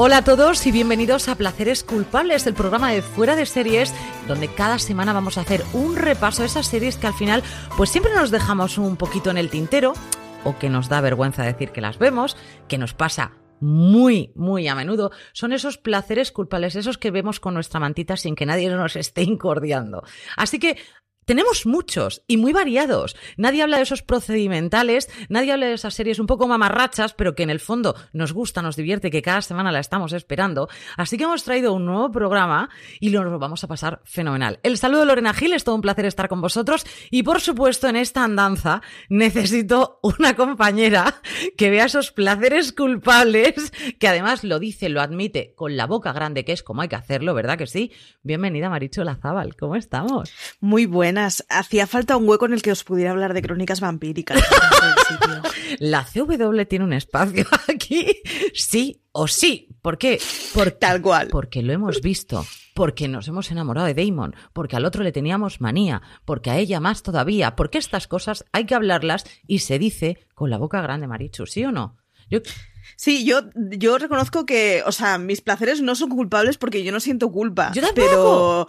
Hola a todos y bienvenidos a Placeres Culpables, el programa de fuera de series, donde cada semana vamos a hacer un repaso de esas series que al final pues siempre nos dejamos un poquito en el tintero o que nos da vergüenza decir que las vemos, que nos pasa muy, muy a menudo, son esos placeres culpables, esos que vemos con nuestra mantita sin que nadie nos esté incordiando. Así que tenemos muchos y muy variados. Nadie habla de esos procedimentales, nadie habla de esas series un poco mamarrachas, pero que en el fondo nos gusta, nos divierte, que cada semana la estamos esperando. Así que hemos traído un nuevo programa y lo vamos a pasar fenomenal. El saludo de Lorena Gil, es todo un placer estar con vosotros y por supuesto en esta andanza necesito una compañera que vea esos placeres culpables, que además lo dice, lo admite con la boca grande, que es como hay que hacerlo, ¿verdad que sí? Bienvenida Maricho Lazábal, ¿cómo estamos? Muy buena Hacía falta un hueco en el que os pudiera hablar de crónicas vampíricas. La CW tiene un espacio aquí, sí o sí. ¿Por qué? Por, Tal cual. Porque lo hemos visto, porque nos hemos enamorado de Damon, porque al otro le teníamos manía, porque a ella más todavía, porque estas cosas hay que hablarlas y se dice con la boca grande, Marichu, ¿sí o no? Sí, yo, yo reconozco que, o sea, mis placeres no son culpables porque yo no siento culpa. Yo tampoco. Pero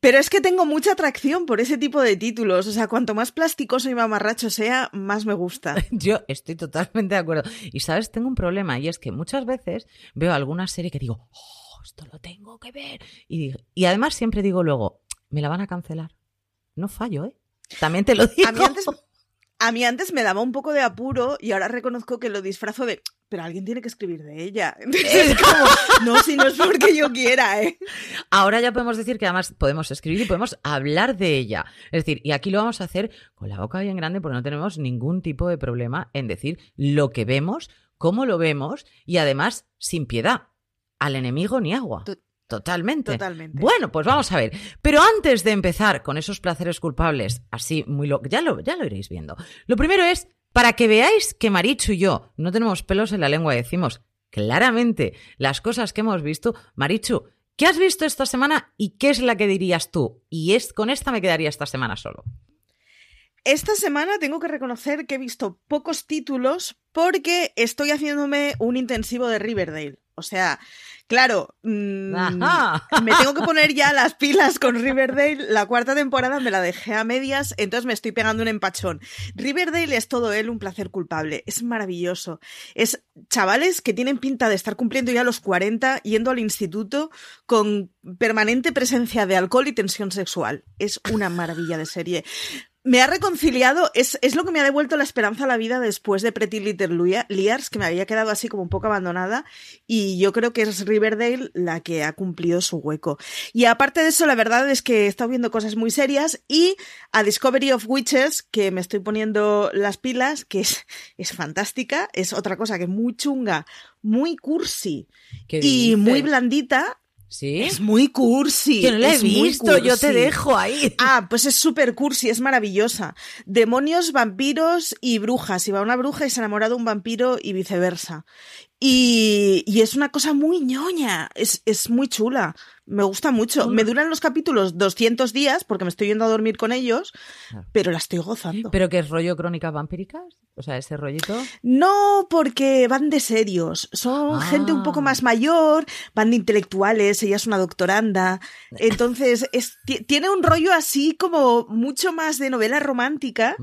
pero es que tengo mucha atracción por ese tipo de títulos. O sea, cuanto más plasticoso y mamarracho sea, más me gusta. Yo estoy totalmente de acuerdo. Y sabes, tengo un problema y es que muchas veces veo alguna serie que digo, oh, esto lo tengo que ver. Y, y además siempre digo luego, me la van a cancelar. No fallo, ¿eh? También te lo digo. A mí antes, a mí antes me daba un poco de apuro y ahora reconozco que lo disfrazo de, pero alguien tiene que escribir de ella. Entonces como, no, si no es porque yo quiera, ¿eh? Ahora ya podemos decir que además podemos escribir y podemos hablar de ella. Es decir, y aquí lo vamos a hacer con la boca bien grande porque no tenemos ningún tipo de problema en decir lo que vemos, cómo lo vemos y además sin piedad. Al enemigo ni agua. Totalmente. Totalmente. Bueno, pues vamos a ver. Pero antes de empezar con esos placeres culpables, así muy lo ya lo ya lo iréis viendo. Lo primero es para que veáis que Marichu y yo no tenemos pelos en la lengua y decimos claramente las cosas que hemos visto. Marichu, ¿qué has visto esta semana y qué es la que dirías tú? Y es con esta me quedaría esta semana solo. Esta semana tengo que reconocer que he visto pocos títulos porque estoy haciéndome un intensivo de Riverdale. O sea, Claro, mm, me tengo que poner ya las pilas con Riverdale. La cuarta temporada me la dejé a medias, entonces me estoy pegando un empachón. Riverdale es todo él un placer culpable. Es maravilloso. Es chavales que tienen pinta de estar cumpliendo ya los 40, yendo al instituto con permanente presencia de alcohol y tensión sexual. Es una maravilla de serie me ha reconciliado, es, es, lo que me ha devuelto la esperanza a la vida después de Pretty Little Liars, que me había quedado así como un poco abandonada, y yo creo que es Riverdale la que ha cumplido su hueco. Y aparte de eso, la verdad es que he estado viendo cosas muy serias, y a Discovery of Witches, que me estoy poniendo las pilas, que es, es fantástica, es otra cosa que es muy chunga, muy cursi y muy blandita, ¿Sí? Es muy cursi. Yo no la he visto, yo te dejo ahí. Ah, pues es súper cursi, es maravillosa. Demonios, vampiros y brujas. Y va una bruja y se enamora de un vampiro y viceversa. Y, y, es una cosa muy ñoña, es, es muy chula, me gusta mucho. Me duran los capítulos 200 días porque me estoy yendo a dormir con ellos, pero la estoy gozando. ¿Pero qué es rollo crónicas vampíricas? O sea, ese rollito. No, porque van de serios. Son gente un poco ah. más mayor, van de intelectuales, ella es una doctoranda. Entonces, es, tiene un rollo así como mucho más de novela romántica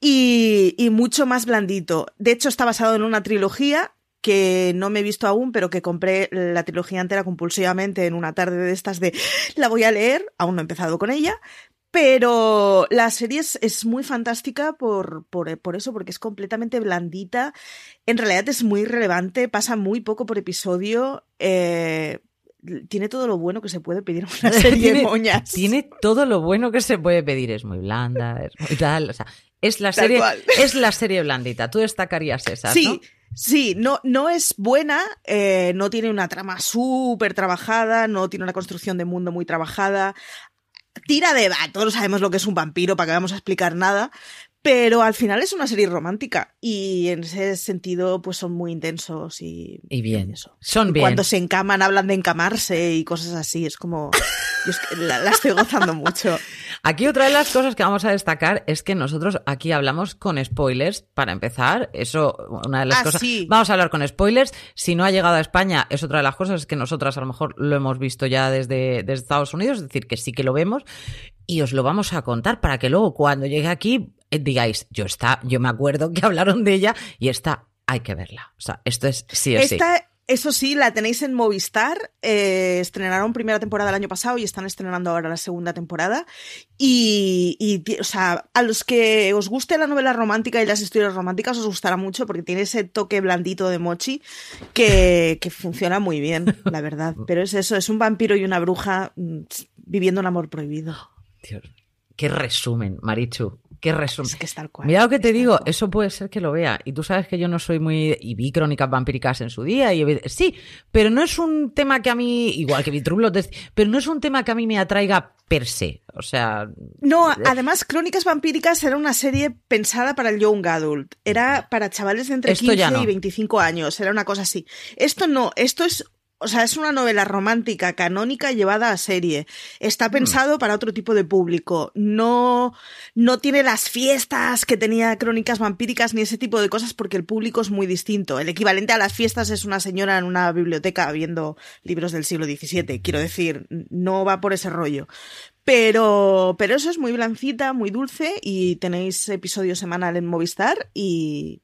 y, y mucho más blandito. De hecho, está basado en una trilogía que no me he visto aún, pero que compré la trilogía entera compulsivamente en una tarde de estas de la voy a leer, aún no he empezado con ella, pero la serie es, muy fantástica por, por, eso, porque es completamente blandita. En realidad es muy relevante, pasa muy poco por episodio. Eh, tiene todo lo bueno que se puede pedir una serie de moñas. Tiene todo lo bueno que se puede pedir. Es muy blanda, es muy tal. O sea, es la serie, es la serie blandita. Tú destacarías esa. Sí, Sí, no, no es buena, eh, no tiene una trama súper trabajada, no tiene una construcción de mundo muy trabajada. Tira de... Todos sabemos lo que es un vampiro, para que vamos a explicar nada, pero al final es una serie romántica y en ese sentido pues son muy intensos y, y bien. eso. Son bien. Cuando se encaman hablan de encamarse y cosas así, es como la, estoy gozando mucho. Aquí otra de las cosas que vamos a destacar es que nosotros aquí hablamos con spoilers para empezar, eso una de las ah, cosas. Vamos a hablar con spoilers, si no ha llegado a España es otra de las cosas es que nosotras a lo mejor lo hemos visto ya desde, desde Estados Unidos, es decir, que sí que lo vemos y os lo vamos a contar para que luego cuando llegue aquí digáis, yo está, yo me acuerdo que hablaron de ella y esta hay que verla. O sea, esto es sí o esta, sí. Eso sí, la tenéis en Movistar. Eh, estrenaron primera temporada el año pasado y están estrenando ahora la segunda temporada. Y, y, o sea, a los que os guste la novela romántica y las historias románticas os gustará mucho porque tiene ese toque blandito de mochi que, que funciona muy bien, la verdad. Pero es eso, es un vampiro y una bruja mm, viviendo un amor prohibido. Dios, qué resumen, Marichu. Qué resumen. Es que es tal cual. Mira lo que te digo, eso puede ser que lo vea. Y tú sabes que yo no soy muy. Y vi crónicas vampíricas en su día. Y sí, pero no es un tema que a mí. Igual que vi True pero no es un tema que a mí me atraiga per se. O sea. No, además, Crónicas Vampíricas era una serie pensada para el young adult. Era para chavales de entre 15 y 25 años. Era una cosa así. Esto no, esto es o sea, es una novela romántica canónica llevada a serie. Está pensado para otro tipo de público. No, no tiene las fiestas que tenía Crónicas Vampíricas ni ese tipo de cosas porque el público es muy distinto. El equivalente a las fiestas es una señora en una biblioteca viendo libros del siglo XVII. Quiero decir, no va por ese rollo. Pero, pero eso es muy blancita, muy dulce y tenéis episodio semanal en Movistar y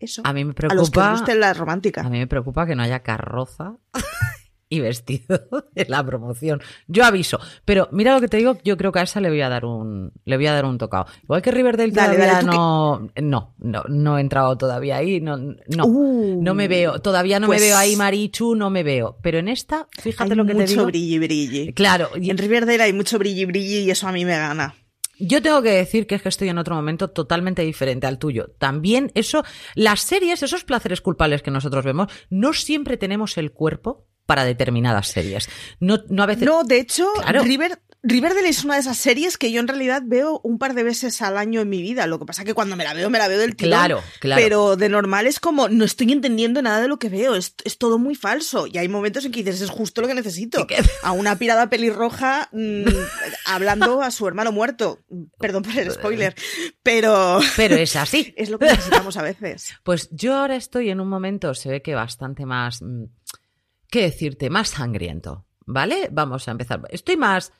eso. A mí me preocupa. A la romántica. A mí me preocupa que no haya carroza y vestido en la promoción. Yo aviso. Pero mira lo que te digo, yo creo que a esa le voy a dar un, le voy a dar un tocado. Igual que Riverdale todavía no, no, no, no he entrado todavía ahí, no, no, uh, no me veo, todavía no me pues veo ahí Marichu, no me veo. Pero en esta, fíjate lo que te digo. mucho brilli brilli. Claro. Y en Riverdale hay mucho brilli brilli y eso a mí me gana. Yo tengo que decir que es que estoy en otro momento totalmente diferente al tuyo. También eso, las series, esos placeres culpables que nosotros vemos, no siempre tenemos el cuerpo para determinadas series. No, no a veces. No, de hecho, River, Riverdale es una de esas series que yo en realidad veo un par de veces al año en mi vida. Lo que pasa es que cuando me la veo, me la veo del tirón. Claro, claro. Pero de normal es como, no estoy entendiendo nada de lo que veo. Es, todo muy falso. Y hay momentos en que dices, es justo lo que necesito. A una pirada pelirroja mm, hablando a su hermano muerto. Perdón por el spoiler. Pero. Pero es así. es lo que necesitamos a veces. Pues yo ahora estoy en un momento, se ve que bastante más. Mm, ¿Qué decirte? Más sangriento. ¿Vale? Vamos a empezar. Estoy más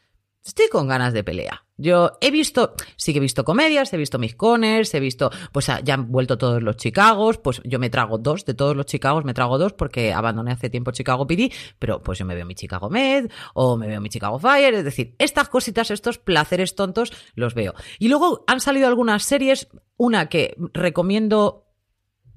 Estoy con ganas de pelea. Yo he visto, sí que he visto comedias, he visto mis coners, he visto, pues ah, ya han vuelto todos los Chicagos, pues yo me trago dos, de todos los Chicagos me trago dos porque abandoné hace tiempo Chicago PD, pero pues yo me veo mi Chicago Med o me veo mi Chicago Fire, es decir, estas cositas, estos placeres tontos los veo. Y luego han salido algunas series, una que recomiendo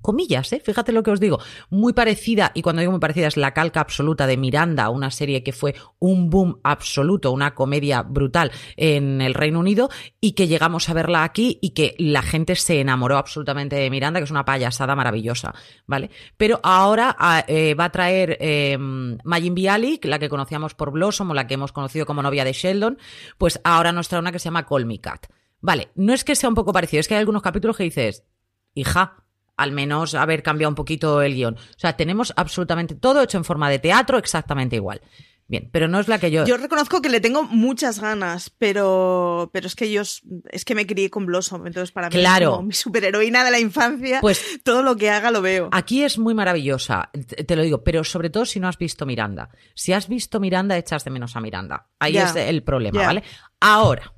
comillas, ¿eh? fíjate lo que os digo, muy parecida, y cuando digo muy parecida es la calca absoluta de Miranda, una serie que fue un boom absoluto, una comedia brutal en el Reino Unido, y que llegamos a verla aquí y que la gente se enamoró absolutamente de Miranda, que es una payasada maravillosa, ¿vale? Pero ahora ah, eh, va a traer eh, Majin la que conocíamos por Blossom o la que hemos conocido como novia de Sheldon, pues ahora nos trae una que se llama Call Me Cat. Vale, no es que sea un poco parecido, es que hay algunos capítulos que dices, hija, al menos haber cambiado un poquito el guion. O sea, tenemos absolutamente todo hecho en forma de teatro exactamente igual. Bien, pero no es la que yo. Yo reconozco que le tengo muchas ganas, pero, pero es que yo es que me crié con Blossom, entonces para mí es como mi superheroína de la infancia. Pues todo lo que haga lo veo. Aquí es muy maravillosa, te lo digo, pero sobre todo si no has visto Miranda. Si has visto Miranda, echas de menos a Miranda. Ahí es el problema, ¿vale? Ahora,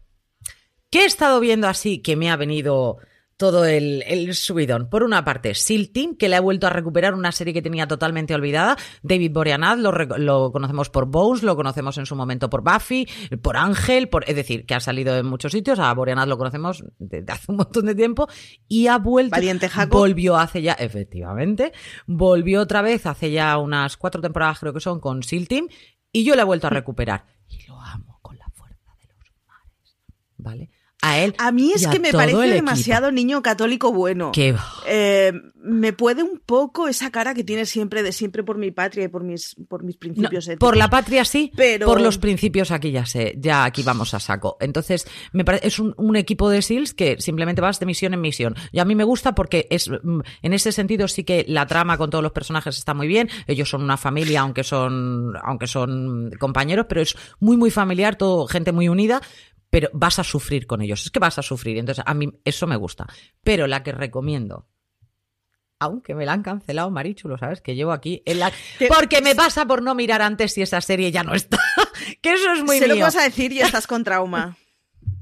¿qué he estado viendo así que me ha venido todo el, el, subidón. Por una parte, SEAL Team, que le ha vuelto a recuperar una serie que tenía totalmente olvidada. David Boreanaz, lo, lo, conocemos por Bones, lo conocemos en su momento por Buffy, por Ángel, por, es decir, que ha salido en muchos sitios. A Boreanaz lo conocemos desde hace un montón de tiempo y ha vuelto. Valiente Volvió hace ya, efectivamente, volvió otra vez hace ya unas cuatro temporadas, creo que son, con SEAL Team y yo le he vuelto a recuperar. Y lo amo con la fuerza de los mares. ¿Vale? A él. A mí es que me parece demasiado niño católico bueno. Eh, me puede un poco esa cara que tiene siempre de siempre por mi patria y por mis, por mis principios Por la patria sí, pero por los principios aquí ya sé, ya aquí vamos a saco. Entonces, me parece, es un, equipo de SEALs que simplemente vas de misión en misión. Y a mí me gusta porque es, mm, en ese sentido sí que la trama con todos los personajes está muy bien. Ellos son una familia, aunque son, aunque son compañeros, pero es muy, muy familiar, todo gente muy unida pero vas a sufrir con ellos. Es que vas a sufrir. Entonces, a mí eso me gusta. Pero la que recomiendo, aunque me la han cancelado, Marichu, lo sabes, que llevo aquí en la... Porque me pasa por no mirar antes si esa serie ya no está. que eso es muy Se lo vas a decir y estás con trauma.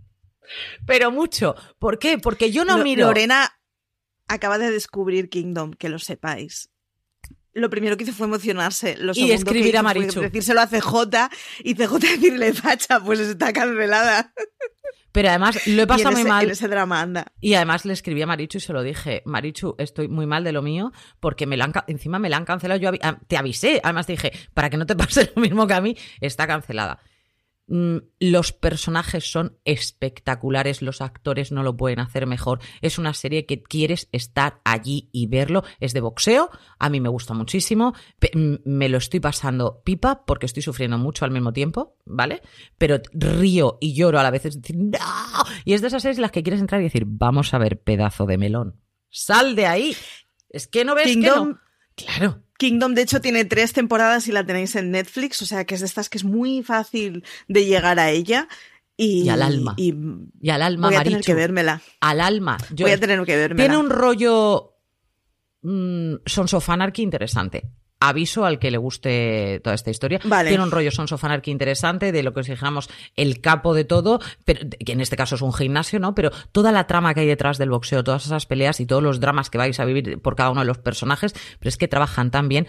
Pero mucho. ¿Por qué? Porque yo no miro... Lorena acaba de descubrir Kingdom, que lo sepáis lo primero que hizo fue emocionarse. Lo y escribir a Marichu. Fue decírselo a CJ y CJ decirle, facha, pues está cancelada. Pero además lo he pasado muy mal. En ese drama anda. Y además le escribí a Marichu y se lo dije, Marichu, estoy muy mal de lo mío porque me la encima me la han cancelado. Yo te avisé. Además dije, para que no te pase lo mismo que a mí, está cancelada. Mm, los personajes son espectaculares, los actores no lo pueden hacer mejor. Es una serie que quieres estar allí y verlo. Es de boxeo, a mí me gusta muchísimo. Me lo estoy pasando pipa porque estoy sufriendo mucho al mismo tiempo, ¿vale? Pero río y lloro a la vez. Es decir, ¡No! Y es de esas series las que quieres entrar y decir, vamos a ver, pedazo de melón. Sal de ahí. Es que no ves que no. Claro. Kingdom, de hecho, tiene tres temporadas y la tenéis en Netflix, o sea que es de estas que es muy fácil de llegar a ella. Y, al alma. Y, al alma, Voy a tener que vérmela. Al alma. voy a tener que vérmela. Tiene un rollo mmm, Sons of Anarchy interesante aviso al que le guste toda esta historia. Tiene un rollo Sons of Anarchy interesante, de lo que os dijéramos el capo de todo, pero, que en este caso es un gimnasio, ¿no? Pero toda la trama que hay detrás del boxeo, todas esas peleas y todos los dramas que vais a vivir por cada uno de los personajes, pero es que trabajan tan bien.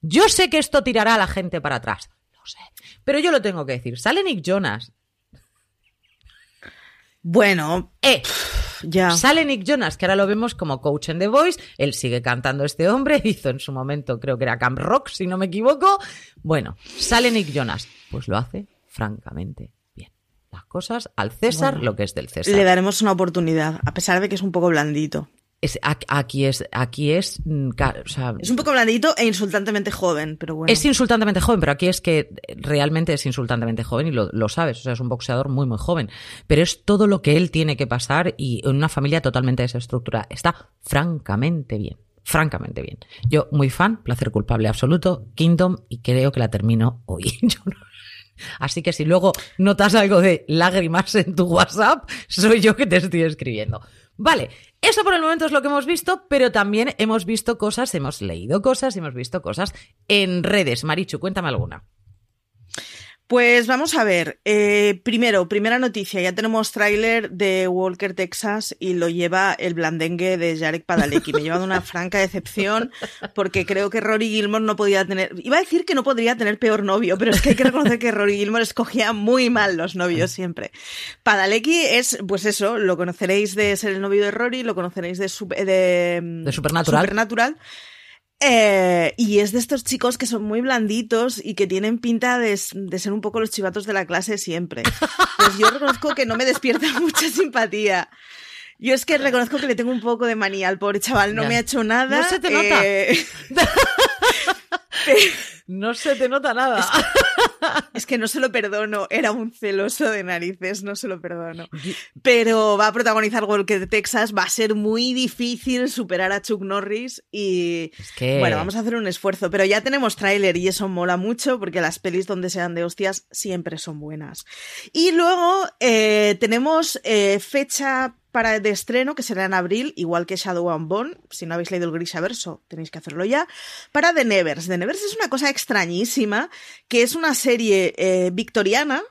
Yo sé que esto tirará a la gente para atrás, lo sé, pero yo lo tengo que decir. Sale Nick Jonas. Bueno, eh, ya. Sale Nick Jonas, que ahora lo vemos como coach en The Voice. Él sigue cantando este hombre. Hizo en su momento, creo que era Camp Rock, si no me equivoco. Bueno, sale Nick Jonas. Pues lo hace francamente bien. Las cosas al César, lo que es del César. Le daremos una oportunidad, a pesar de que es un poco blandito. Es, aquí es, aquí es, mm, es un poco blandito e insultantemente joven, pero bueno. Es insultantemente joven, pero aquí es que realmente es insultantemente joven y lo, lo, sabes, o sea, es un boxeador muy, muy joven. Pero es todo lo que él tiene que pasar y en una familia totalmente desestructurada. Está francamente bien, francamente bien. Yo, muy fan, placer culpable absoluto, Kingdom, y creo que la termino hoy. Así que si luego notas algo de lágrimas en tu WhatsApp, soy yo que te estoy escribiendo. Vale, eso por el momento es lo que hemos visto, pero también hemos visto cosas, hemos leído cosas, hemos visto cosas en redes. Marichu, cuéntame alguna. Pues vamos a ver. Eh, primero, primera noticia. Ya tenemos tráiler de Walker, Texas y lo lleva el blandengue de Jarek Padalecki. Me lleva de una franca decepción porque creo que Rory Gilmore no podía tener... Iba a decir que no podría tener peor novio, pero es que hay que reconocer que Rory Gilmore escogía muy mal los novios siempre. Padalecki es, pues eso, lo conoceréis de ser el novio de Rory, lo conoceréis de, de, de Supernatural. Supernatural eh, y es de estos chicos que son muy blanditos y que tienen pinta de, ser un poco los chivatos de la clase siempre. Pues yo reconozco que no me despierta mucha simpatía. Yo es que reconozco que le tengo un poco de manía al pobre chaval, no me ha hecho nada. No se te nota. Eh, no se te nota nada. Es que no se lo perdono, era un celoso de narices, no se lo perdono. Pero va a protagonizar Walker de Texas, va a ser muy difícil superar a Chuck Norris y bueno, vamos a hacer un esfuerzo, pero ya tenemos tráiler y eso mola mucho porque las pelis donde sean de hostias siempre son buenas. Y luego eh, tenemos eh, fecha para de estreno, que será en abril, igual que Shadow and Bone. Si no habéis leído el Grisaverso, tenéis que hacerlo ya. Para The Nevers. The Nevers es una cosa extrañísima, que es una serie eh, victoriana.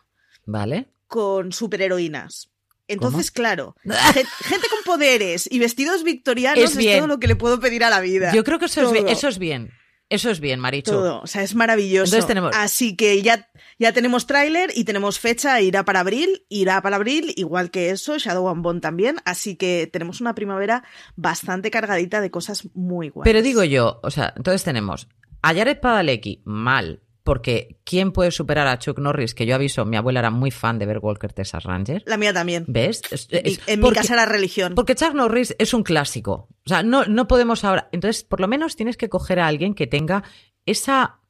Vale. Con superheroínas. Entonces, claro, gente con poderes y vestidos victorianos es, todo lo que le puedo pedir a la vida. Yo creo que eso, es bien, eso es bien. Eso es bien, Maricho. Todo, o sea, es maravilloso. Así que ya, ya tenemos tráiler y tenemos fecha, irá para abril, irá para abril, igual que eso, Shadow and Bone también, así que tenemos una primavera bastante cargadita de cosas muy guays. Pero digo yo, o sea, entonces tenemos a Jared Padalecki, mal, porque ¿quién puede superar a Chuck Norris? Que yo aviso, mi abuela era muy fan de ver Walker Texas Ranger. La mía también. ¿Ves? en mi casa era religión. Porque Chuck Norris es un clásico. O sea, no, no podemos ahora. Entonces, por lo menos tienes que coger a alguien que tenga esa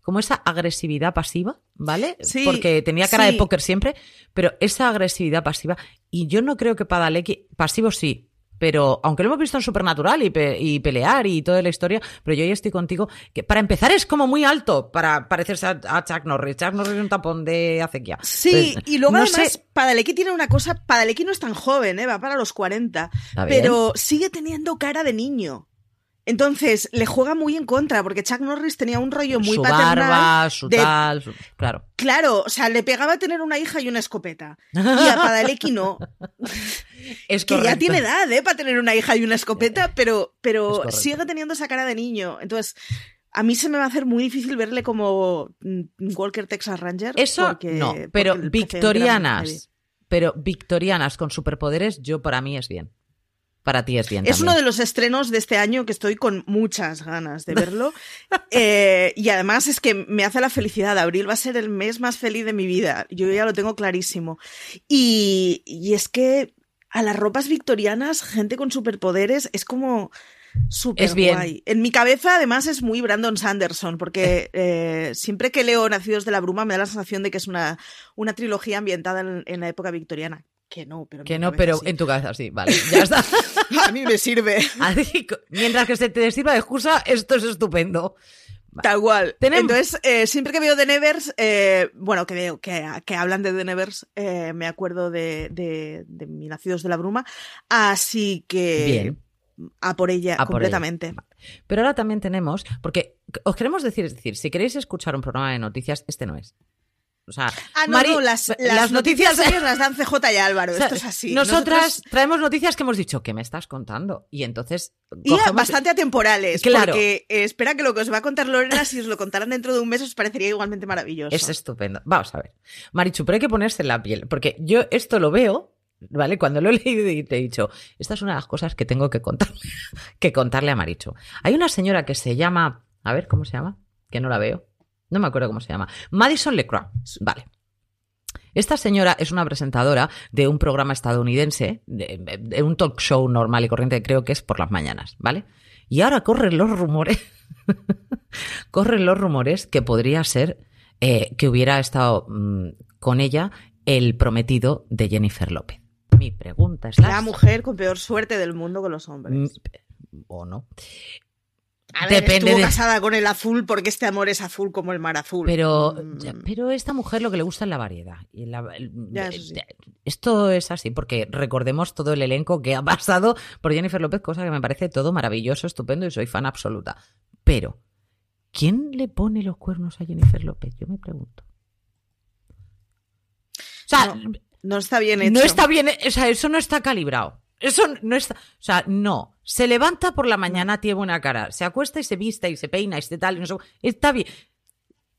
como esa agresividad pasiva, ¿vale? Sí, Porque tenía cara de póker siempre, pero esa agresividad pasiva. Y yo no creo que Padalecki, pasivo sí, pero aunque lo hemos visto en Supernatural y, pelear y toda la historia, pero yo ya estoy contigo, que para empezar es como muy alto para parecerse a, Chuck Norris. Chuck Norris es un tapón de acequia. Sí, y luego además Padalecki tiene una cosa, Padalecki no es tan joven, ¿eh? va para los 40, pero sigue teniendo cara de niño. Entonces, le juega muy en contra, porque Chuck Norris tenía un rollo muy su paternal. Barba, su tal, claro. Claro, o sea, le pegaba tener una hija y una escopeta. Y a Padalecki no. Es que ya tiene edad, ¿eh? Para tener una hija y una escopeta, pero, pero sigue teniendo esa cara de niño. Entonces, a mí se me va a hacer muy difícil verle como mm, Walker Texas Ranger. Eso no, pero victorianas. Pero victorianas con superpoderes, yo para mí es bien para ti es bien. Es uno de los estrenos de este año que estoy con muchas ganas de verlo. Eh, y además es que me hace la felicidad. Abril va a ser el mes más feliz de mi vida. Yo ya lo tengo clarísimo. Y, es que a las ropas victorianas, gente con superpoderes, es como súper guay. En mi cabeza, además, es muy Brandon Sanderson, porque eh, siempre que leo Nacidos de la Bruma me da la sensación de que es una, una trilogía ambientada en la época victoriana. Que no, pero. Que no, pero en tu cabeza sí, vale, ya está. a mí me sirve. mientras que se te sirva de excusa, esto es estupendo. Tal cual. Entonces, eh, siempre que veo The Nevers, eh, bueno, que veo que, hablan de The Nevers, eh, me acuerdo de, de, de Mi Nacidos de la Bruma. Así que. A por ella, completamente. Pero ahora también tenemos, porque os queremos decir, es decir, si queréis escuchar un programa de noticias, este no es. O sea, ah, no, no, las, las, noticias, las dan CJ y Álvaro. Esto es así. Nosotras traemos noticias que hemos dicho, ¿qué me estás contando? Y entonces. Y bastante atemporales. Claro. Porque eh, espera que lo que os va a contar Lorena, si os lo contaran dentro de un mes, os parecería igualmente maravilloso. Es estupendo. Vamos a ver. Marichu, pero hay que ponerse en la piel. Porque yo esto lo veo, ¿vale? Cuando lo he leído y te he dicho, esta es una de las cosas que tengo que contarle, que contarle a Marichu. Hay una señora que se llama. A ver, ¿cómo se llama? Que no la veo. No me acuerdo cómo se llama. Madison LeCroix. Vale. Esta señora es una presentadora de un programa estadounidense, de, un talk show normal y corriente, creo que es por las mañanas, ¿vale? Y ahora corren los rumores, corren los rumores que podría ser eh, que hubiera estado mm, con ella el prometido de Jennifer López. Mi pregunta es... La mujer con peor suerte del mundo con los hombres. Mm, o no. A ver, Depende estuvo casada con el azul porque este amor es azul como el mar azul. Pero, mm. pero esta mujer lo que le gusta es la variedad. Y Esto es así, porque recordemos todo el elenco que ha pasado por Jennifer López, cosa que me parece todo maravilloso, estupendo y soy fan absoluta. Pero, ¿quién le pone los cuernos a Jennifer López? Yo me pregunto. O sea, no, está bien hecho. No está bien, o sea, eso no está calibrado. Eso no está, o sea, no. Se levanta por la mañana, tiene buena cara. Se acuesta y se vista y se peina y se tal. Y no está bien.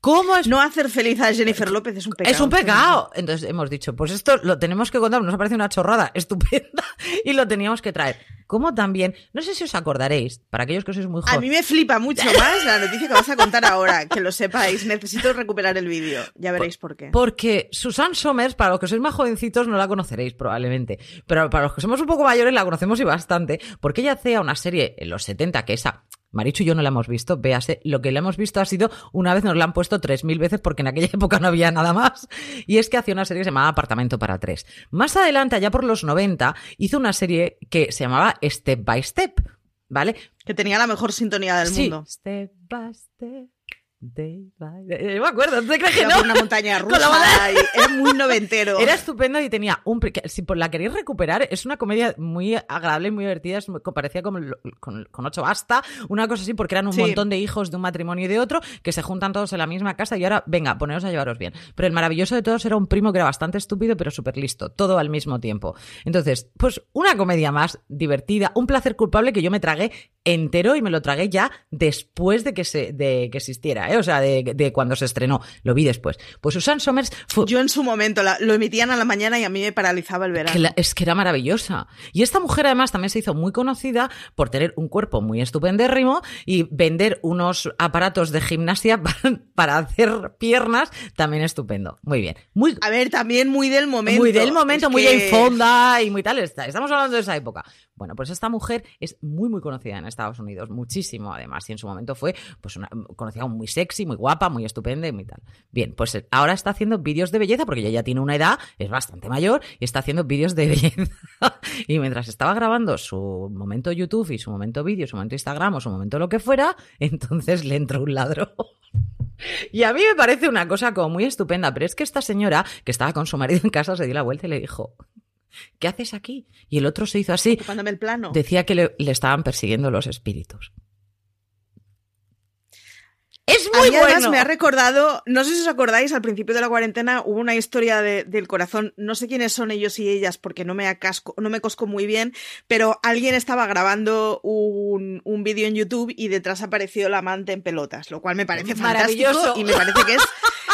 ¿Cómo es? No hacer feliz a Jennifer López es un pecado. Es un pecado. Entonces hemos dicho, pues esto lo tenemos que contar, nos parece una chorrada estupenda y lo teníamos que traer. Como también, no sé si os acordaréis, para aquellos que sois muy jóvenes. A mí me flipa mucho más la noticia que vas a contar ahora, que lo sepáis. Necesito recuperar el vídeo, ya veréis por qué. Porque Susan Somers, para los que sois más jovencitos, no la conoceréis probablemente. Pero para los que somos un poco mayores la conocemos y bastante, porque ella hacía una serie en los 70 que esa Marichu y yo no la hemos visto, véase, lo que le hemos visto ha sido, una vez nos la han puesto tres mil veces porque en aquella época no había nada más, y es que hacía una serie que se llamaba Apartamento para tres. Más adelante, allá por los 90, hizo una serie que se llamaba Step by Step, ¿vale? Que tenía la mejor sintonía del Sí, mundo. Step by Step. Day by day. Yo me acuerdo, ¿te crees que Era no? una montaña rusa era muy noventero. Era estupendo y tenía un... Si por la queréis recuperar, es una comedia muy agradable y muy divertida. muy- parecía como con, con ocho basta, una cosa así, porque eran un Sí. montón de hijos de un matrimonio y de otro que se juntan todos en la misma casa y ahora, venga, poneros a llevaros bien. Pero el maravilloso de todos era un primo que era bastante estúpido, pero súper listo, todo al mismo tiempo. Entonces, pues una comedia más divertida, un placer culpable que yo me tragué entero y me lo tragué ya después de que, se, de que existiera, ¿eh? o sea, de, de cuando se estrenó. Lo vi después. Pues Susan Somers fue, Yo en su momento la- lo emitían a la mañana y a mí me paralizaba el verano. que la- es que era maravillosa. Y esta mujer además también se hizo muy conocida por tener un cuerpo muy estupendérrimo y vender unos aparatos de gimnasia para, para hacer piernas también estupendo. Muy bien. Muy, A ver, también muy del momento. muy del momento, Es muy que- Jane Fonda y muy tal. Está- Estamos hablando de esa época. Bueno, pues esta mujer es muy, muy conocida en Estados Unidos, muchísimo además. Y en su momento fue pues una, conocida como muy sexy, muy guapa, muy estupenda y muy tal. Bien, pues eh, ahora está haciendo vídeos de belleza porque ella ya tiene una edad, es bastante mayor y está haciendo vídeos de belleza. y mientras estaba grabando su momento YouTube y su momento vídeo, su momento Instagram o su momento lo que fuera, entonces le entró un ladrón. Y a mí me parece una cosa como muy estupenda, pero es que esta señora que estaba con su marido en casa se dio la vuelta y le dijo, ¿qué haces aquí? Y el otro se hizo así. Ocupándome el plano. Decía que le, le estaban persiguiendo los espíritus. Es A muy mí además bueno. me ha recordado, no sé si os acordáis, al principio de la cuarentena hubo una historia de- del corazón, no sé quiénes son ellos y ellas porque no me, acasco, no me cosco muy bien, pero alguien estaba grabando un, un vídeo en YouTube y detrás apareció la amante en pelotas, lo cual me parece fantástico y me parece que es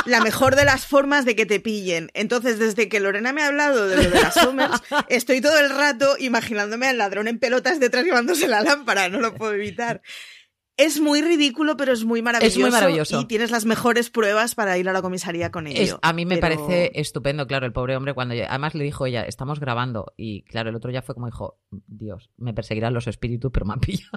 la mejor de las formas de que te pillen. Entonces, desde que Lorena me ha hablado de lo de las Summers, estoy todo el rato imaginándome al ladrón en pelotas detrás llevándose la lámpara, no lo puedo evitar. Es muy ridículo, pero es muy maravilloso. maravilloso. Y tienes las mejores pruebas para ir a la comisaría con ello. Es- a mí me Pero- parece estupendo, claro, el pobre hombre cuando ya- además le dijo ella, estamos grabando y claro, el otro ya fue como dijo, Dios, me perseguirán los espíritus, pero me han pillado.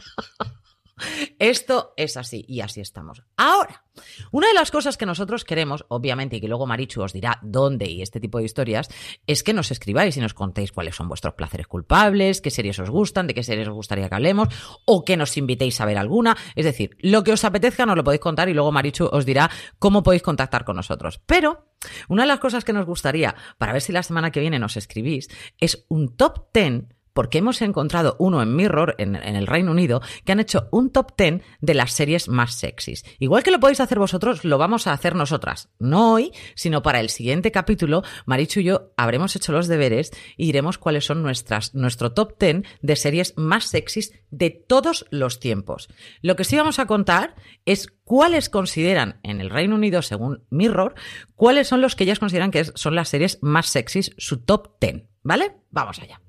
Esto es así y así estamos. Ahora, una de las cosas que nosotros queremos, obviamente, y que luego Marichu os dirá dónde y este tipo de historias, es que nos escribáis y nos contéis cuáles son vuestros placeres culpables, qué series os gustan, de qué series os gustaría que hablemos, o que nos invitéis a ver alguna. Es decir, lo que os apetezca nos lo podéis contar y luego Marichu os dirá cómo podéis contactar con nosotros. Pero una de las cosas que nos gustaría, para ver si la semana que viene nos escribís, es un top 10 porque hemos encontrado uno en Mirror, en, el Reino Unido, que han hecho un top 10 de las series más sexys. Igual que lo podéis hacer vosotros, lo vamos a hacer nosotras. No hoy, sino para el siguiente capítulo, Marichu y yo habremos hecho los deberes y diremos cuáles son nuestras, nuestro top 10 de series más sexys de todos los tiempos. Lo que sí vamos a contar es cuáles consideran en el Reino Unido, según Mirror, cuáles son los que ellas consideran que son las series más sexys, su top 10. ¿Vale? Vamos allá.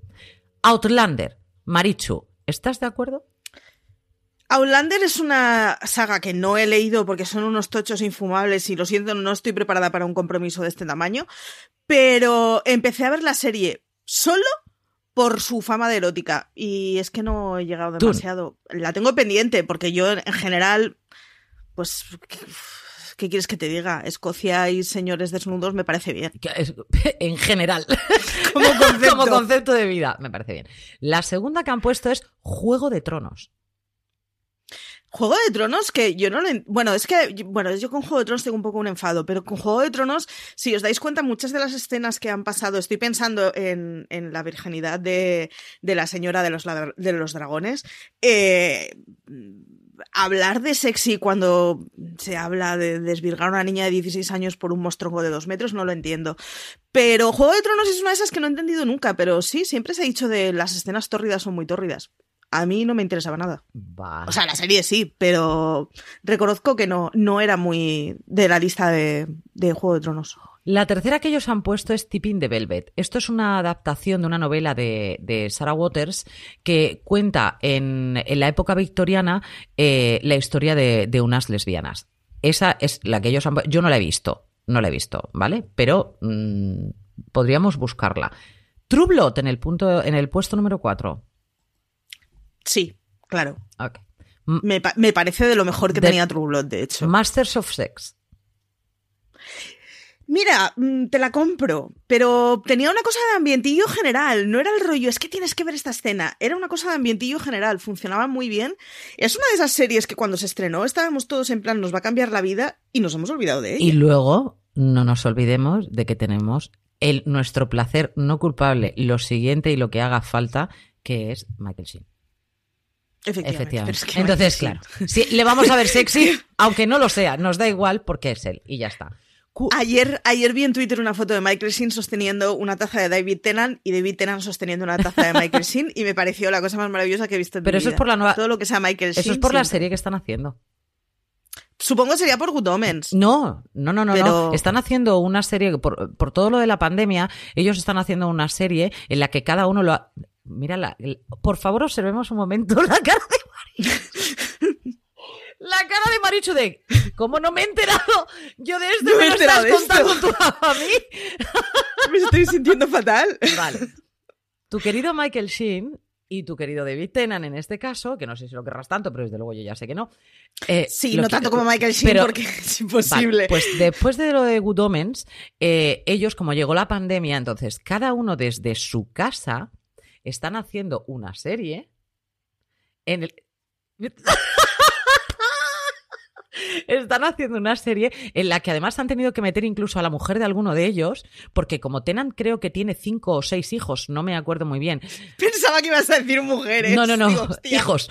Outlander, Marichu, ¿estás de acuerdo? Outlander es una saga que no he leído porque son unos tochos infumables y lo siento, no estoy preparada para un compromiso de este tamaño, pero empecé a ver la serie solo por su fama de erótica y es que no he llegado demasiado. La tengo pendiente porque yo en general, pues, ¿qué, quieres que te diga? Escocia y señores desnudos me parece bien. En general. Como concepto. Como concepto de vida, me parece bien. La segunda que han puesto es Juego de Tronos. Juego de Tronos, que yo no lo. Bueno, es que. Bueno, yo con Juego de Tronos tengo un poco un enfado, pero con Juego de Tronos, si os dais cuenta, muchas de las escenas que han pasado. Estoy pensando en, en la virginidad de, de, la señora de los, de los dragones. Eh, hablar de sexy cuando se habla de desvirgar a una niña de 16 años por un monstruo de dos metros, no lo entiendo. Pero Juego de Tronos es una de esas que no he entendido nunca, pero sí, siempre se ha dicho de las escenas tórridas son muy tórridas a mí no me interesaba nada. Vale. O sea, la serie sí, pero reconozco que no, no era muy de la lista de, de, Juego de Tronos. La tercera que ellos han puesto es Tipping the Velvet. Esto es una adaptación de una novela de, de Sarah Waters que cuenta en, en la época victoriana eh, la historia de, de, unas lesbianas. Esa es la que ellos han Yo no la he visto, no la he visto, ¿vale? Pero mmm, podríamos buscarla. True Blood en el, punto, en el puesto número 4. Sí, claro. Ok. Me, parece de lo mejor que tenía True Blood, de hecho. Masters of Sex. Mira, mm, te la compro, pero tenía una cosa de ambientillo general, no era el rollo, es que tienes que ver esta escena, era una cosa de ambientillo general, funcionaba muy bien. Es una de esas series que cuando se estrenó estábamos todos en plan, nos va a cambiar la vida y nos hemos olvidado de ella. Y luego, no nos olvidemos de que tenemos el, nuestro placer no culpable, lo siguiente y lo que haga falta, que es Michael Sheen. Efectivamente. Entonces, claro, sí, le vamos a ver sexy, aunque no lo sea, nos da igual porque es él y ya está. Ayer, ayer vi en Twitter una foto de Michael Sheen sosteniendo una taza de David Tennant y David Tennant sosteniendo una taza de Michael Sheen y me pareció la cosa más maravillosa que he visto en Pero eso es por la nueva... Todo lo que sea Michael Sheen. Eso es por la serie que están haciendo. Supongo que sería por Good Omens. No, no, no, no, no. Están haciendo una serie, por, por, todo lo de la pandemia, ellos están haciendo una serie en la que cada uno lo... Ha... Mira, por favor observemos un momento la cara de María. La cara de Marichu de ¿Cómo no me he enterado? Yo de esto no me, estás contando tú a mí. Me estoy sintiendo fatal. Vale. Tu querido Michael Sheen y tu querido David Tennant en este caso, que no sé si lo querrás tanto, pero desde luego yo ya sé que no. Eh, sí, no tanto como Michael Sheen porque es imposible. pues después de lo de Good Omens, eh, ellos, como llegó la pandemia, entonces cada uno desde su casa están haciendo una serie en el... Están haciendo una serie en la que además han tenido que meter incluso a la mujer de alguno de ellos, porque como Tenan creo que tiene cinco o seis hijos, no me acuerdo muy bien. Pensaba que ibas a decir mujeres. No, no, no, hijos.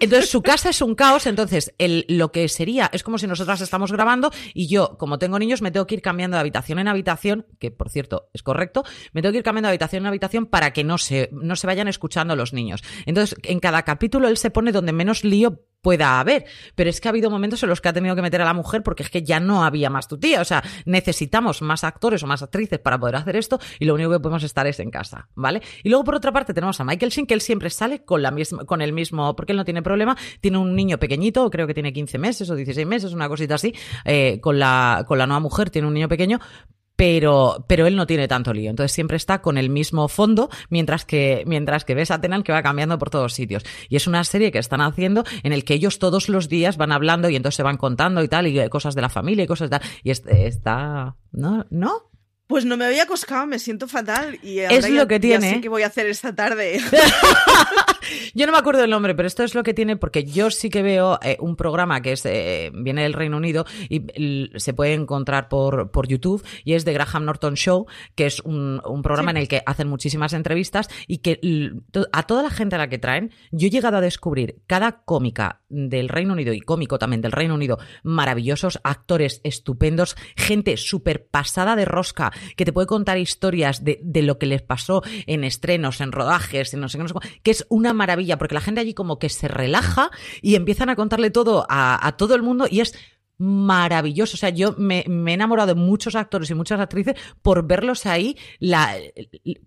Entonces su casa es un caos, entonces el, lo que sería, es como si nosotras estamos grabando y yo, como tengo niños, me tengo que ir cambiando de habitación en habitación, que por cierto es correcto, me tengo que ir cambiando de habitación en habitación para que no se, no se vayan escuchando los niños. Entonces, en cada capítulo él se pone donde menos lío pueda haber. Pero es que ha habido momentos en los que ha tenido que meter a la mujer porque es que ya no había más tu tía. O sea, necesitamos más actores o más actrices para poder hacer esto y lo único que podemos estar es en casa, ¿vale? Y luego por otra parte tenemos a Michael Sheen que él siempre sale con la misma, con el mismo, porque él no tiene problema, tiene un niño pequeñito, creo que tiene 15 meses o 16 meses, una cosita así, eh, con la, con la nueva mujer tiene un niño pequeño, pero, pero él no tiene tanto lío. Entonces siempre está con el mismo fondo, mientras que, mientras que ves a Tenan que va cambiando por todos sitios. Y es una serie que están haciendo en el que ellos todos los días van hablando y entonces se van contando y tal, y cosas de la familia y cosas de tal. Y está, ¿no? ¿No? Pues no me había coscado, me siento fatal. Y es lo que tiene. sé qué voy a hacer esta tarde. yo no me acuerdo el nombre, pero esto es lo que tiene, porque yo sí que veo eh, un programa que es eh, viene del Reino Unido y se puede encontrar por, por YouTube y es de Graham Norton Show, que es un, programa en el que hacen muchísimas entrevistas y que a toda la gente a la que traen, yo he llegado a descubrir cada cómica del Reino Unido y cómico también del Reino Unido, maravillosos, actores estupendos, gente súper pasada de rosca que te puede contar historias de, de, lo que les pasó en estrenos, en rodajes, en no sé qué, no sé que es una maravilla, porque la gente allí como que se relaja y empiezan a contarle todo a todo el mundo y es maravilloso. O sea, yo me, he enamorado de muchos actores y muchas actrices por verlos ahí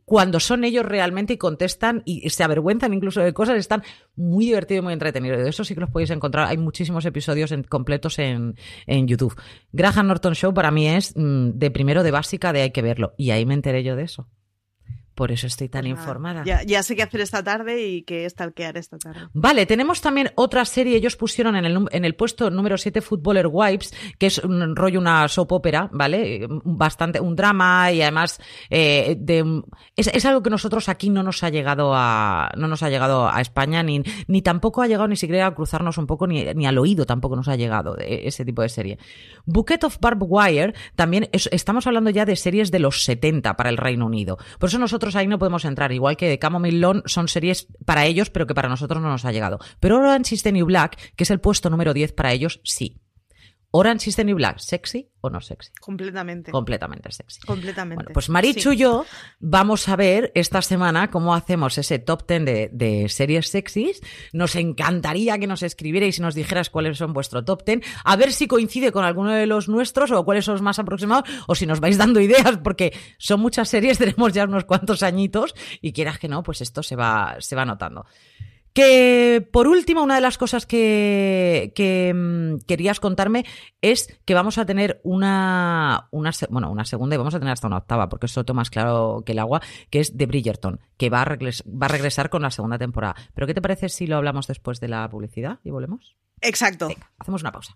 cuando son ellos realmente y contestan y se avergüenzan incluso de cosas. Están muy divertidos y muy entretenidos. De eso sí que los podéis encontrar. Hay muchísimos episodios completos en, en, YouTube. Graham Norton Show para mí es mm, de primero de básica de hay que verlo. Y ahí me enteré yo de eso. Por eso estoy tan informada. Ya, sé qué hacer esta tarde y qué stalkear esta tarde. Vale, tenemos también otra serie. Ellos pusieron en el, en el puesto número 7 Footballer Wives, que es un rollo, una soap opera, ¿vale? Bastante, un drama y además eh, de, es, algo que nosotros aquí no nos ha llegado a, no nos ha llegado a España, ni, ni tampoco ha llegado ni siquiera a cruzarnos un poco, ni, ni al oído tampoco nos ha llegado ese tipo de serie. Bucket of Barbed Wire, también estamos hablando ya de series de los 70 para el Reino Unido. Por eso nosotros ahí no podemos entrar. Igual que Camomile Lawn son series para ellos, pero que para nosotros no nos ha llegado. Pero Orange is the New Black, que es el puesto número 10 para ellos, sí. Orange is the New Black, ¿sexy o no sexy? Completamente. Completamente sexy. Completamente. Bueno, pues Marichu y yo vamos a ver esta semana cómo hacemos ese top 10 de, de, series sexys. Nos encantaría que nos escribierais y nos dijeras cuáles son vuestro top 10, a ver si coincide con alguno de los nuestros o cuáles son los más aproximados, o si nos vais dando ideas, porque son muchas series, tenemos ya unos cuantos añitos y quieras que no, pues esto se va, se va notando. Que por último, una de las cosas que, que mm, querías contarme es que vamos a tener una, una, bueno, una segunda y vamos a tener hasta una octava, porque es otro más claro que el agua, que es de Bridgerton, que va a, va a regresar con la segunda temporada. Pero ¿qué te parece si lo hablamos después de la publicidad y volvemos? Exacto. hacemos una pausa.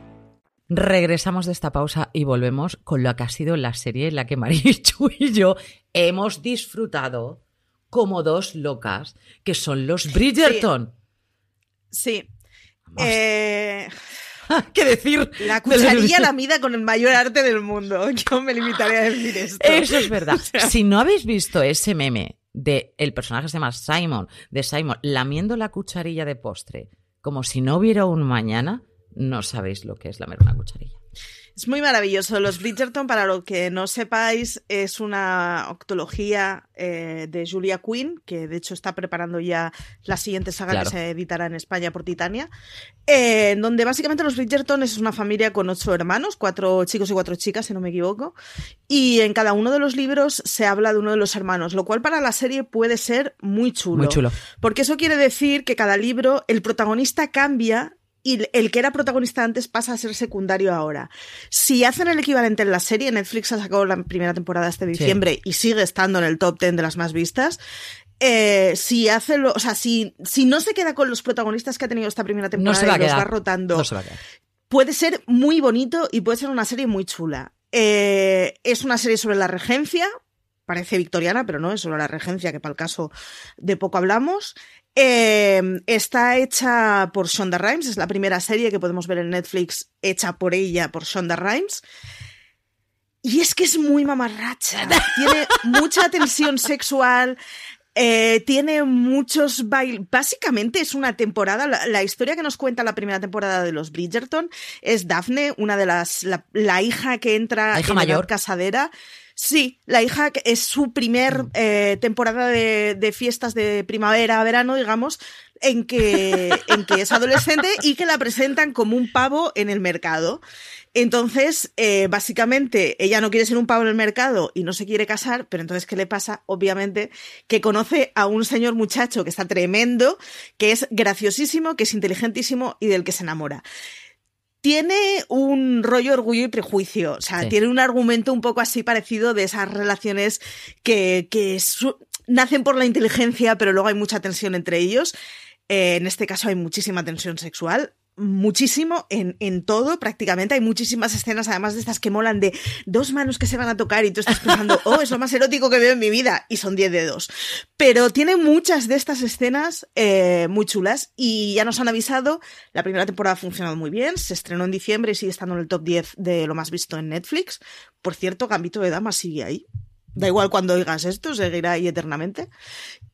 Regresamos de esta pausa y volvemos con lo que ha sido la serie en la que Marichu y yo hemos disfrutado como dos locas, que son los Bridgerton. Sí. Eh... ¿Qué decir? La cucharilla la mida con el mayor arte del mundo. Yo me limitaré a decir esto. Eso es verdad. Si no habéis visto ese meme de el personaje se llama Simon, de Simon lamiendo la cucharilla de postre, como si no hubiera un mañana, no sabéis lo que es lamer una cucharilla. Es muy maravilloso. Los Bridgerton, para lo que no sepáis, es una octología eh, de Julia Quinn, que de hecho está preparando ya la siguiente saga que se editará en España por Titania, eh, donde básicamente los Bridgerton es una familia con ocho hermanos, cuatro chicos y cuatro chicas, si no me equivoco, y en cada uno de los libros se habla de uno de los hermanos, lo cual para la serie puede ser muy chulo. Muy chulo. Porque eso quiere decir que cada libro, el protagonista cambia y el que era protagonista antes pasa a ser secundario ahora. Si hacen el equivalente en la serie, Netflix ha sacado la primera temporada este diciembre y sigue estando en el top 10 de las más vistas. Eh, si hace lo, o sea, si, si no se queda con los protagonistas que ha tenido esta primera temporada y los va rotando, puede ser muy bonito y puede ser una serie muy chula. Eh, es una serie sobre la regencia, parece victoriana, pero no, es sobre la regencia, que para el caso de poco hablamos. Em, está hecha por Shonda Rhimes, es la primera serie que podemos ver en Netflix hecha por ella, por Shonda Rhimes. Y es que es muy mamarracha. Tiene mucha tensión sexual. Eh, tiene muchos bailes. Básicamente es una temporada. La, historia que nos cuenta la primera temporada de los Bridgerton es Daphne, una de las. La, hija que entra en mayor. casadera Sí, la hija es su primer mm. eh, temporada de, fiestas de primavera, verano, digamos, en que, en que es adolescente y que la presentan como un pavo en el mercado. Entonces, eh, básicamente, ella no quiere ser un pavo en el mercado y no se quiere casar, pero entonces, ¿qué le pasa? Obviamente, que conoce a un señor muchacho que está tremendo, que es graciosísimo, que es inteligentísimo y del que se enamora tiene un rollo orgullo y prejuicio. O sea, tiene un argumento un poco así parecido de esas relaciones que, que nacen por la inteligencia, pero luego hay mucha tensión entre ellos. Eh, en este caso hay muchísima tensión sexual muchísimo en, en, todo, prácticamente. Hay muchísimas escenas, además de estas que molan de dos manos que se van a tocar y tú estás pensando, oh, es lo más erótico que veo en mi vida, y son diez dedos. Pero tiene muchas de estas escenas eh, muy chulas y ya nos han avisado, la primera temporada ha funcionado muy bien, se estrenó en diciembre y sigue estando en el top 10 de lo más visto en Netflix. Por cierto, Gambito de Dama sigue ahí. Da igual cuando oigas esto, seguirá ahí eternamente.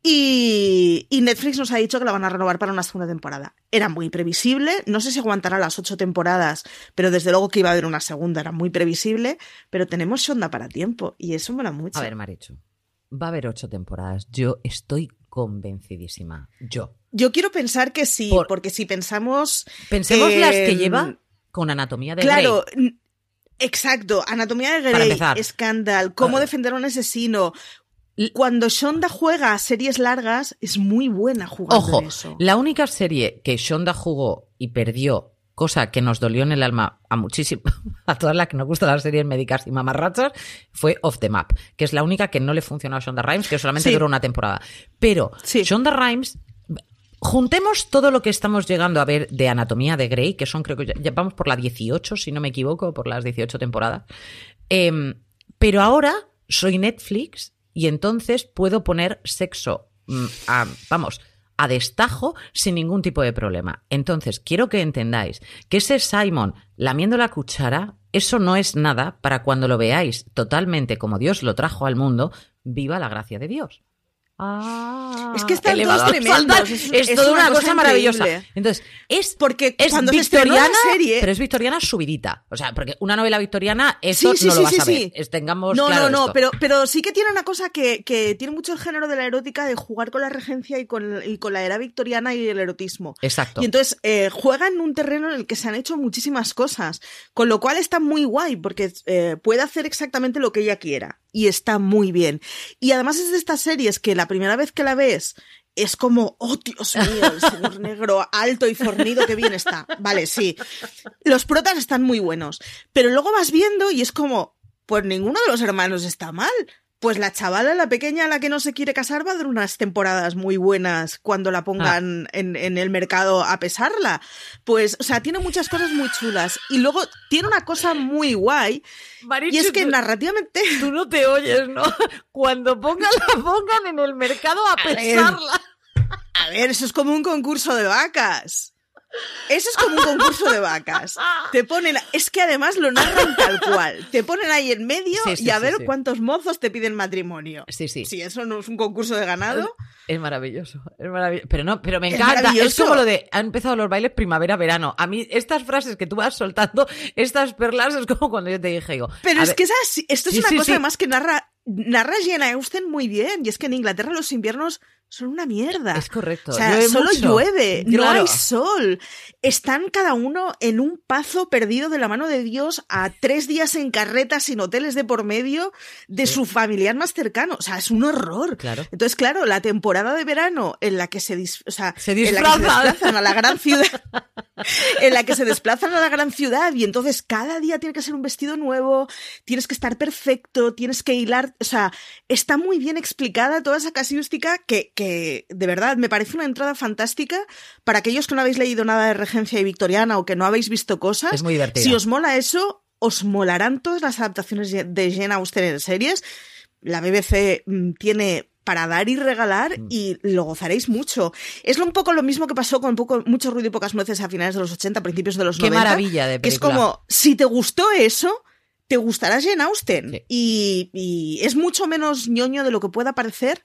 Y, Netflix nos ha dicho que la van a renovar para una segunda temporada. Era muy previsible, no sé si aguantará las ocho temporadas, pero desde luego que iba a haber una segunda, era muy previsible, pero tenemos Shonda para tiempo y eso mola mucho. A ver, Marichu, va a haber ocho temporadas, yo estoy convencidísima, yo. Yo quiero pensar que sí, porque si pensamos... Pensemos las que lleva con Anatomía de Claro, Exacto, Anatomía de Grey, Scandal, Cómo defender a un asesino. Cuando Shonda juega a series largas, es muy buena jugando Ojo, eso. la única serie que Shonda jugó y perdió, cosa que nos dolió en el alma a muchísimo, a todas las que nos gustan las series médicas y mamarrachas, fue Off the Map, que es la única que no le funcionó a Shonda Rhimes, que solamente duró una temporada. Pero Shonda Rhimes Juntemos todo lo que estamos llegando a ver de Anatomía de Grey, que son creo que ya, vamos por la 18, si no me equivoco, por las 18 temporadas. Em, Pero ahora soy Netflix y entonces puedo poner sexo, mm, vamos, a destajo sin ningún tipo de problema. Entonces, quiero que entendáis que ese Simon lamiendo la cuchara, eso no es nada para cuando lo veáis totalmente como Dios lo trajo al mundo, viva la gracia de Dios. Ah, es que está todos tremendos. Es, es, toda una, cosa, maravillosa. Entonces, es porque es cuando victoriana, se serie... pero es victoriana subidita. O sea, porque una novela victoriana, eso no lo vas a ver. tengamos no, claro no, no, pero, pero sí que tiene una cosa que, que, tiene mucho el género de la erótica de jugar con la regencia y con, y con la era victoriana y el erotismo. Exacto. Y entonces eh, juega en un terreno en el que se han hecho muchísimas cosas, con lo cual está muy guay porque eh, puede hacer exactamente lo que ella quiera y está muy bien. Y además es de estas series que la primera vez que la ves es como, oh Dios mío, el señor negro alto y fornido, que bien está. Vale, sí. Los protas están muy buenos. Pero luego vas viendo y es como, pues ninguno de los hermanos está mal. Pues la chavala, la pequeña, la que no se quiere casar, va a dar unas temporadas muy buenas cuando la pongan ah. en, en, el mercado a pesarla. Pues, o sea, tiene muchas cosas muy chulas. Y luego tiene una cosa muy guay. y es que narrativamente. Tú no te oyes, ¿no? Cuando pongan la pongan en el mercado a, pesarla. a ver, eso es como un concurso de vacas. Eso es como un concurso de vacas. Te ponen, es que además lo narran tal cual. Te ponen ahí en medio y a ver cuántos mozos te piden matrimonio. Sí, sí. Si eso no es un concurso de ganado. Es maravilloso, es maravilloso. Pero no, pero me encanta. Es, como lo de han empezado los bailes primavera-verano. A mí, estas frases que tú vas soltando, estas perlas, es como cuando yo te dije, digo. Pero es que esto es una cosa además que narra, narra Jenna Eusten muy bien. Y es que en Inglaterra los inviernos son una mierda. Es correcto. O sea, solo llueve, no hay sol. Están cada uno en un pazo perdido de la mano de Dios a tres días en carreta sin hoteles de por medio de su familiar más cercano. O sea, es un horror. Claro. Entonces, claro, la temporada de verano en la que se, o sea, se, desplazan a la gran ciudad, en la que se desplazan a la gran ciudad y entonces cada día tiene que ser un vestido nuevo, tienes que estar perfecto, tienes que hilar, o sea, está muy bien explicada toda esa casuística que que de verdad me parece una entrada fantástica para aquellos que no habéis leído nada de Regencia y Victoriana o que no habéis visto cosas. Es muy divertido. Si os mola eso, os molarán todas las adaptaciones de Jane Austen en series. La BBC mm, tiene para dar y regalar mm. y lo gozaréis mucho. Es un poco lo mismo que pasó con poco, mucho ruido y pocas nueces a finales de los 80, principios de los 90. Qué maravilla de película. Que es como, si te gustó eso, te gustará Jane Austen. Y, y, es mucho menos ñoño de lo que pueda parecer.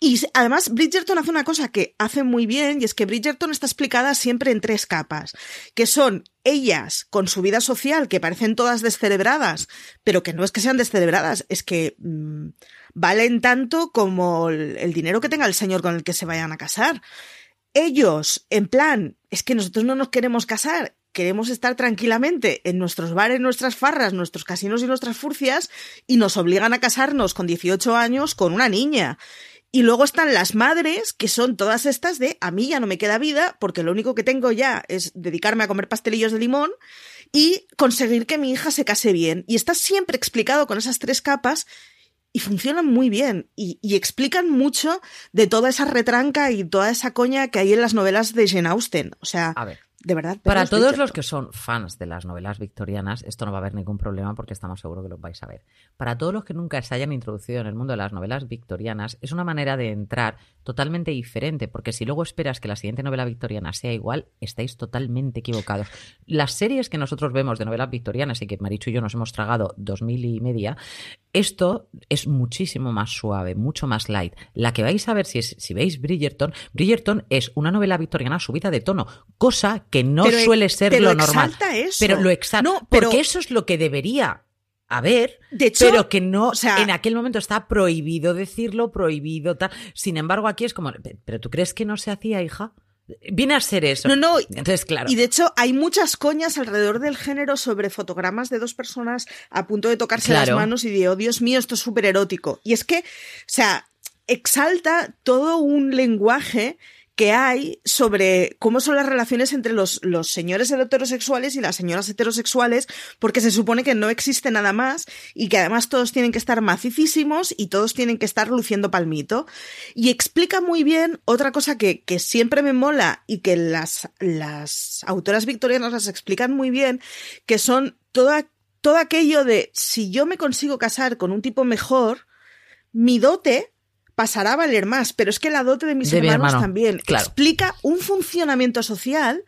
Y además Bridgerton hace una cosa que hace muy bien y es que Bridgerton está explicada siempre en tres capas, que son ellas con su vida social, que parecen todas descerebradas, pero que no es que sean descerebradas, es que mmm, valen tanto como el, el dinero que tenga el señor con el que se vayan a casar. Ellos, en plan, es que nosotros no nos queremos casar, queremos estar tranquilamente en nuestros bares, nuestras farras, nuestros casinos y nuestras furcias y nos obligan a casarnos con 18 años con una niña. Y luego están las madres, que son todas estas de a mí ya no me queda vida, porque lo único que tengo ya es dedicarme a comer pastelillos de limón y conseguir que mi hija se case bien. Y está siempre explicado con esas tres capas y funcionan muy bien y, explican mucho de toda esa retranca y toda esa coña que hay en las novelas de Jane Austen. O sea. De verdad. Para todos los que son fans de las novelas victorianas, esto no va a haber ningún problema porque estamos seguros que lo vais a ver. Para todos los que nunca se hayan introducido en el mundo de las novelas victorianas, es una manera de entrar totalmente diferente, porque si luego esperas que la siguiente novela victoriana sea igual, estáis totalmente equivocados. Las series que nosotros vemos de novelas victorianas y que Marichu y yo nos hemos tragado dos mil y media, esto es muchísimo más suave, mucho más light. La que vais a ver si, es, si veis Bridgerton, Bridgerton es una novela victoriana subida de tono, cosa que no pero, suele ser pero lo normal. Eso. Pero lo exalta. No, pero... Porque eso es lo que debería haber, de hecho, pero que no, o sea, en aquel momento está prohibido decirlo, prohibido tal. Sin embargo, aquí es como, ¿pero tú crees que no se hacía, hija? Viene a ser eso. No, no. Entonces, claro. Y de hecho, hay muchas coñas alrededor del género sobre fotogramas de dos personas a punto de tocarse claro. las manos y de, oh Dios mío, esto es súper erótico. Y es que, o sea, exalta todo un lenguaje que hay sobre cómo son las relaciones entre los, los señores heterosexuales y las señoras heterosexuales, porque se supone que no existe nada más y que además todos tienen que estar macicísimos y todos tienen que estar luciendo palmito. Y explica muy bien otra cosa que, que siempre me mola y que las, las autoras victorianas las explican muy bien, que son toda todo aquello de si yo me consigo casar con un tipo mejor, mi dote pasará a valer más, pero es que la dote de mis hermanos también explica un funcionamiento social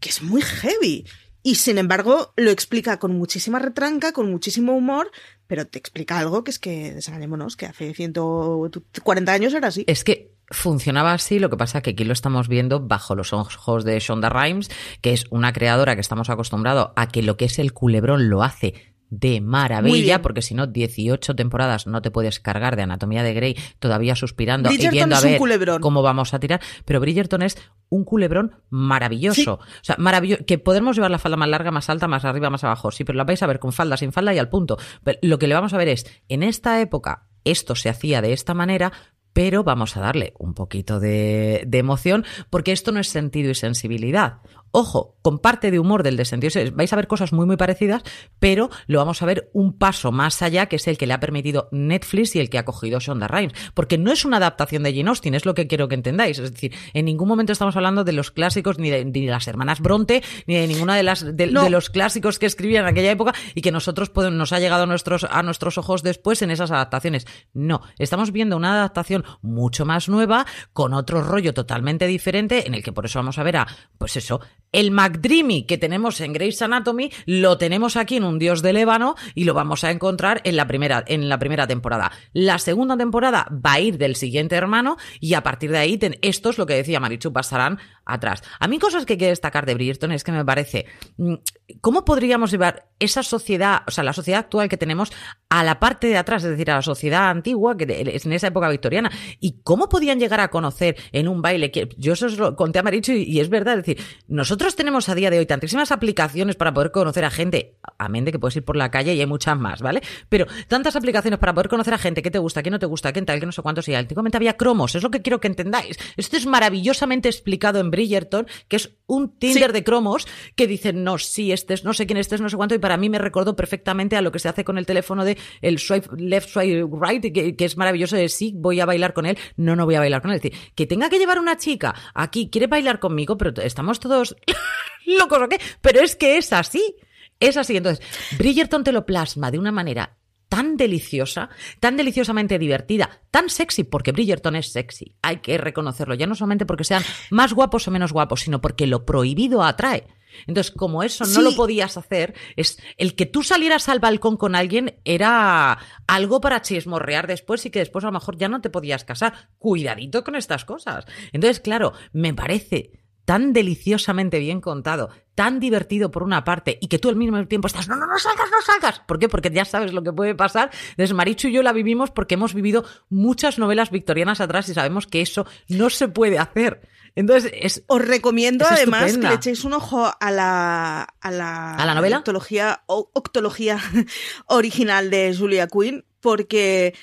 que es muy heavy. Y sin embargo, lo explica con muchísima retranca, con muchísimo humor, pero te explica algo que es que, desanimémonos, que hace 140 años era así. Es que funcionaba así, lo que pasa que aquí lo estamos viendo bajo los ojos de Shonda Rhimes, que es una creadora que estamos acostumbrados a que lo que es el culebrón lo hace de maravilla, porque si no, 18 temporadas no te puedes cargar de Anatomía de Grey todavía suspirando y viendo a ver cómo vamos a tirar. Pero Bridgerton es un culebrón maravilloso. O sea, maravilloso. Que podemos llevar la falda más larga, más alta, más arriba, más abajo. Sí, pero la vais a ver con falda, sin falda y al punto. lo que le vamos a ver es, en esta época, esto se hacía de esta manera, pero vamos a darle un poquito de, de, emoción porque esto no es sentido y sensibilidad. Ojo, con parte de humor del descendido. Vais a ver cosas muy, muy parecidas, pero lo vamos a ver un paso más allá, que es el que le ha permitido Netflix y el que ha cogido Shonda Rhimes. Porque no es una adaptación de Jane Austen, es lo que quiero que entendáis. Es decir, en ningún momento estamos hablando de los clásicos, ni de, las hermanas Bronte, ni de ninguna de las de, los clásicos que escribían en aquella época y que nosotros nos ha llegado a nuestros, a nuestros ojos después en esas adaptaciones. No, estamos viendo una adaptación mucho más nueva, con otro rollo totalmente diferente, en el que por eso vamos a ver a, pues eso, el McDreamy que tenemos en Grey's Anatomy lo tenemos aquí en Un Dios de Ébano y lo vamos a encontrar en la primera, en la primera temporada. La segunda temporada va a ir del siguiente hermano y a partir de ahí, esto es lo que decía Marichu, pasarán atrás. A mí cosas que quiero destacar de Bridgerton es que me parece, mm, ¿cómo podríamos llevar esa sociedad, o sea, la sociedad actual que tenemos a la parte de atrás, es decir, a la sociedad antigua, que es en esa época victoriana? ¿Y cómo podían llegar a conocer en un baile? Que yo eso lo conté a Marichu y, es verdad, es decir, nosotros tenemos a día de hoy tantísimas aplicaciones para poder conocer a gente, amén de que puedes ir por la calle y hay muchas más, ¿vale? Pero tantas aplicaciones para poder conocer a gente, qué te gusta, qué no te gusta, qué tal, qué no sé cuántos, y antiguamente había cromos, es lo que quiero que entendáis. Esto es maravillosamente explicado en Bridgerton, que es un Tinder de cromos que dicen, no, sí, este es, no sé quién este es, no sé cuánto, y para mí me recordó perfectamente a lo que se hace con el teléfono de el swipe left, swipe right, que, que es maravilloso de sí, voy a bailar con él, no, no voy a bailar con él. Es decir, que tenga que llevar una chica aquí, quiere bailar conmigo, pero estamos todos locos o qué, pero es que es así. Es así. Entonces, Bridgerton te lo plasma de una manera tan deliciosa, tan deliciosamente divertida, tan sexy, porque Bridgerton es sexy, hay que reconocerlo, ya no solamente porque sean más guapos o menos guapos, sino porque lo prohibido atrae. Entonces, como eso no lo podías hacer, es el que tú salieras al balcón con alguien era algo para chismorrear después y que después a lo mejor ya no te podías casar. Cuidadito con estas cosas. Entonces, claro, me parece tan deliciosamente bien contado, tan divertido por una parte y que tú al mismo tiempo estás, no, no, no salgas, no salgas. ¿Por qué? Porque ya sabes lo que puede pasar. Entonces, Marichu y yo la vivimos porque hemos vivido muchas novelas victorianas atrás y sabemos que eso no se puede hacer. Entonces, es, os recomiendo además que le echéis un ojo a la, a la, ¿A la novela octología, octología original de Julia Quinn, porque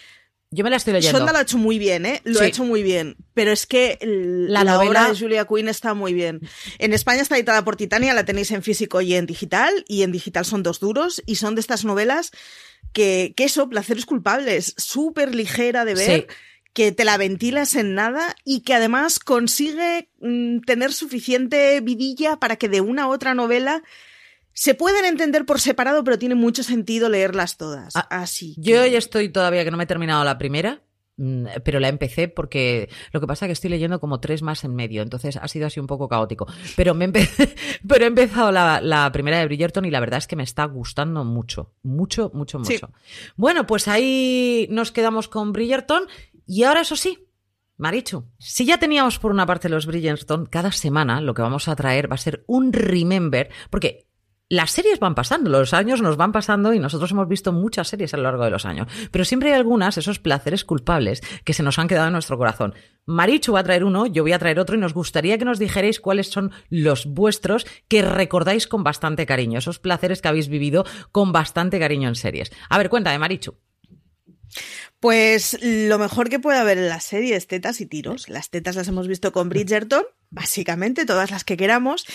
yo me la estoy leyendo. Sonda lo ha hecho muy bien, ¿eh? Lo ha hecho muy bien. Pero es que la, novela de Julia Quinn está muy bien. En España está editada por Titania, la tenéis en físico y en digital. Y en digital son dos duros. Y son de estas novelas que, que eso, placeres culpables, súper ligera de ver. que te la ventilas en nada y que además consigue mm, tener suficiente vidilla para que de una u otra novela se pueden entender por separado, pero tiene mucho sentido leerlas todas. Ah, así. Yo ya estoy todavía que no me he terminado la primera, mm, pero la empecé porque lo que pasa es que estoy leyendo como tres más en medio, entonces ha sido así un poco caótico. Pero, me pero he empezado la, primera de Bridgerton y la verdad es que me está gustando mucho, mucho, mucho, mucho. Bueno, pues ahí nos quedamos con Bridgerton y ahora eso sí, Marichu, si ya teníamos por una parte los Bridgerton, cada semana lo que vamos a traer va a ser un remember, porque las series van pasando, los años nos van pasando y nosotros hemos visto muchas series a lo largo de los años, pero siempre hay algunas, esos placeres culpables, que se nos han quedado en nuestro corazón. Marichu va a traer uno, yo voy a traer otro y nos gustaría que nos dijerais cuáles son los vuestros que recordáis con bastante cariño, esos placeres que habéis vivido con bastante cariño en series. A ver, cuéntame, Marichu. Pues lo mejor que puede haber en la serie es tetas y tiros. Las tetas las hemos visto con Bridgerton, básicamente, todas las que queramos.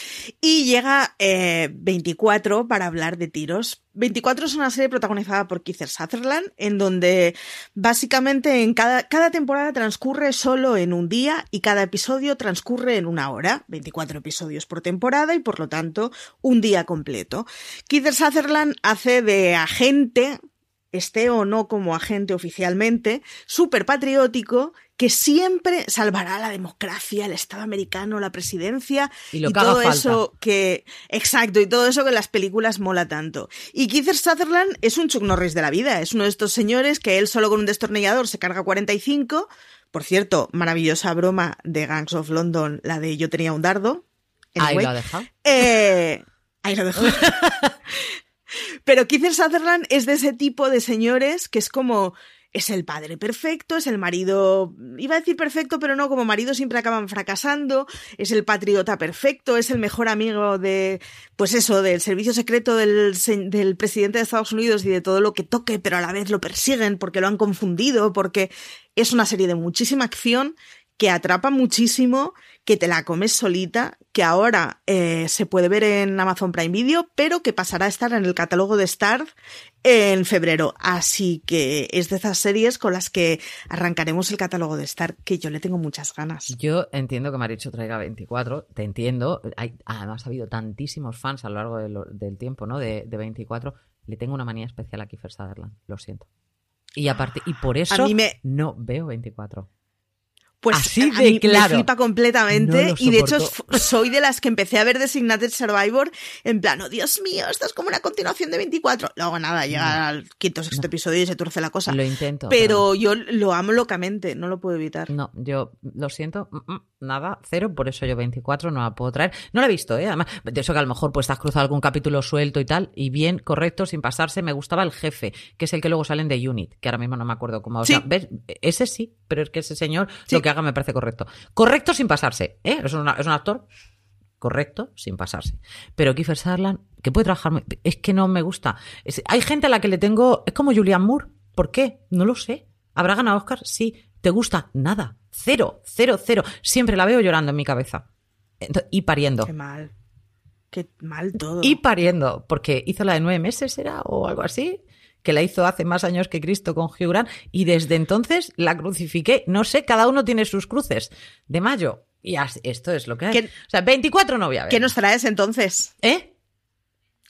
Y llega 24 eh, para hablar de tiros. 24 es una serie protagonizada por Keith Sutherland, en donde básicamente en cada, cada temporada transcurre solo en un día y cada episodio transcurre en una hora. 24 episodios por temporada y por lo tanto un día completo. Keith Sutherland hace de agente esté o no como agente oficialmente, súper patriótico, que siempre salvará la democracia, el Estado americano, la presidencia y, todo eso que. Exacto, y todo eso que en las películas mola tanto. Y Keith Sutherland es un Chuck Norris de la vida, es uno de estos señores que él solo con un destornillador se carga 45. Por cierto, maravillosa broma de Gangs of London, la de Yo tenía un dardo. ahí lo ha dejado. Eh, ahí lo dejo. Pero Keith Sutherland es de ese tipo de señores que es como es el padre perfecto, es el marido, iba a decir perfecto, pero no, como marido siempre acaban fracasando, es el patriota perfecto, es el mejor amigo de, pues eso, del servicio secreto del, del, presidente de Estados Unidos y de todo lo que toque, pero a la vez lo persiguen porque lo han confundido, porque es una serie de muchísima acción que atrapa muchísimo, que te la comes solita, que ahora eh, se puede ver en Amazon Prime Video, pero que pasará a estar en el catálogo de Star en febrero. Así que es de esas series con las que arrancaremos el catálogo de Star, que yo le tengo muchas ganas. Yo entiendo que Maricho traiga 24, te entiendo. Hay, además ha habido tantísimos fans a lo largo del tiempo, ¿no? De, 24. Le tengo una manía especial a Kiefer Sutherland, lo siento. Y aparte, y por eso no veo 24. Pues Así de mí claro. me flipa completamente y de hecho soy de las que empecé a ver Designated Survivor en plan, oh Dios mío, esto es como una continuación de 24. Luego nada, llega al quinto sexto episodio y se turce la cosa. Lo intento. Pero, yo lo amo locamente, no lo puedo evitar. No, yo lo siento, mm, mm, nada, cero, por eso yo 24 no la puedo traer. No la he visto, ¿eh? Además, de eso que a lo mejor pues has cruzado algún capítulo suelto y tal, y bien, correcto, sin pasarse. Me gustaba el jefe, que es el que luego salen de Unit, que ahora mismo no me acuerdo cómo. O sea, ¿ves? Ese sí, pero es que ese señor lo que haga me parece correcto. Correcto sin pasarse, ¿eh? Es, un actor correcto sin pasarse. Pero Kiefer Sutherland, que puede trabajar, es que no me gusta. hay gente a la que le tengo, es como Julian Moore. ¿Por qué? No lo sé. ¿Habrá ganado Oscar? Sí. ¿Te gusta? Nada. Cero, cero, cero. Siempre la veo llorando en mi cabeza. Y pariendo. Qué mal. Qué mal todo. Y pariendo, porque hizo la de nueve meses, ¿era? O algo así que la hizo hace más años que Cristo con Hugh Grant, y desde entonces la crucifiqué. No sé, cada uno tiene sus cruces. De mayo. Y esto es lo que hay. o sea, 24 no voy a ver. ¿Qué nos traes entonces? ¿Eh?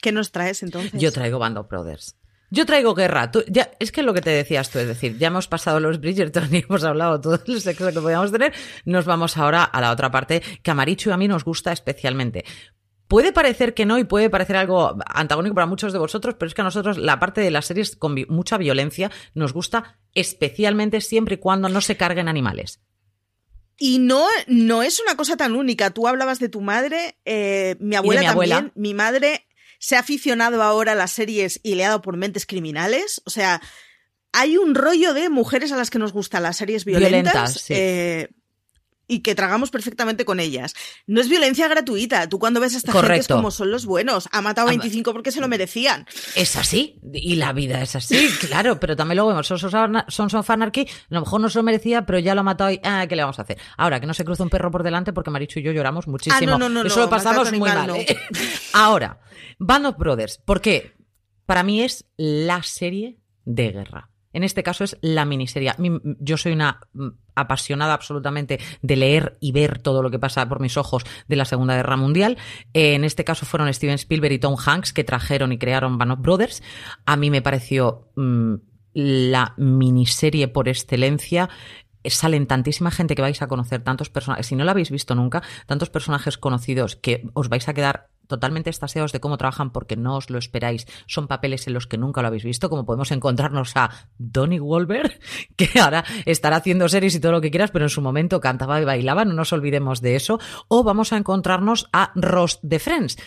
¿Qué nos traes entonces? Yo traigo Band of Brothers. Yo traigo guerra. ya, es que es lo que te decías tú, es decir, ya hemos pasado los Bridgerton y hemos hablado todo el sexo que podíamos tener. Nos vamos ahora a la otra parte que a Marichu y a mí nos gusta especialmente. Puede parecer que no y puede parecer algo antagónico para muchos de vosotros, pero es que a nosotros la parte de las series con mucha violencia nos gusta especialmente siempre y cuando no se carguen animales. Y no, no es una cosa tan única. Tú hablabas de tu madre, eh, mi abuela también. Mi madre se ha aficionado ahora a las series y le ha dado por mentes criminales. O sea, hay un rollo de mujeres a las que nos gustan las series violentas. Eh, y que tragamos perfectamente con ellas. No es violencia gratuita. Tú cuando ves a esta gente es como son los buenos. Ha matado a 25 porque se lo merecían. Es así. Y la vida es así, claro. Pero también luego vemos Sons of Anarchy. A lo mejor no se lo merecía, pero ya lo ha matado y ah, ¿qué le vamos a hacer? Ahora, que no se cruza un perro por delante porque Marichu y yo lloramos muchísimo. Ah, no, no, no, Eso lo pasamos muy mal. ¿eh? Ahora, Band of Brothers. ¿Por qué? Para mí es la serie de guerra. En este caso es la miniserie. Yo soy una mm, apasionada absolutamente de leer y ver todo lo que pasa por mis ojos de la Segunda Guerra Mundial. En este caso fueron Steven Spielberg y Tom Hanks que trajeron y crearon Band Brothers. A mí me pareció mm, la miniserie por excelencia salen tantísima gente que vais a conocer, tantos personajes, si no la habéis visto nunca, tantos personajes conocidos que os vais a quedar totalmente estaseados de cómo trabajan porque no os lo esperáis. Son papeles en los que nunca lo habéis visto, como podemos encontrarnos a Donnie Wolver, que ahora estará haciendo series y todo lo que quieras, pero en su momento cantaba y bailaba, no nos olvidemos de eso. O vamos a encontrarnos a Ross de Friends.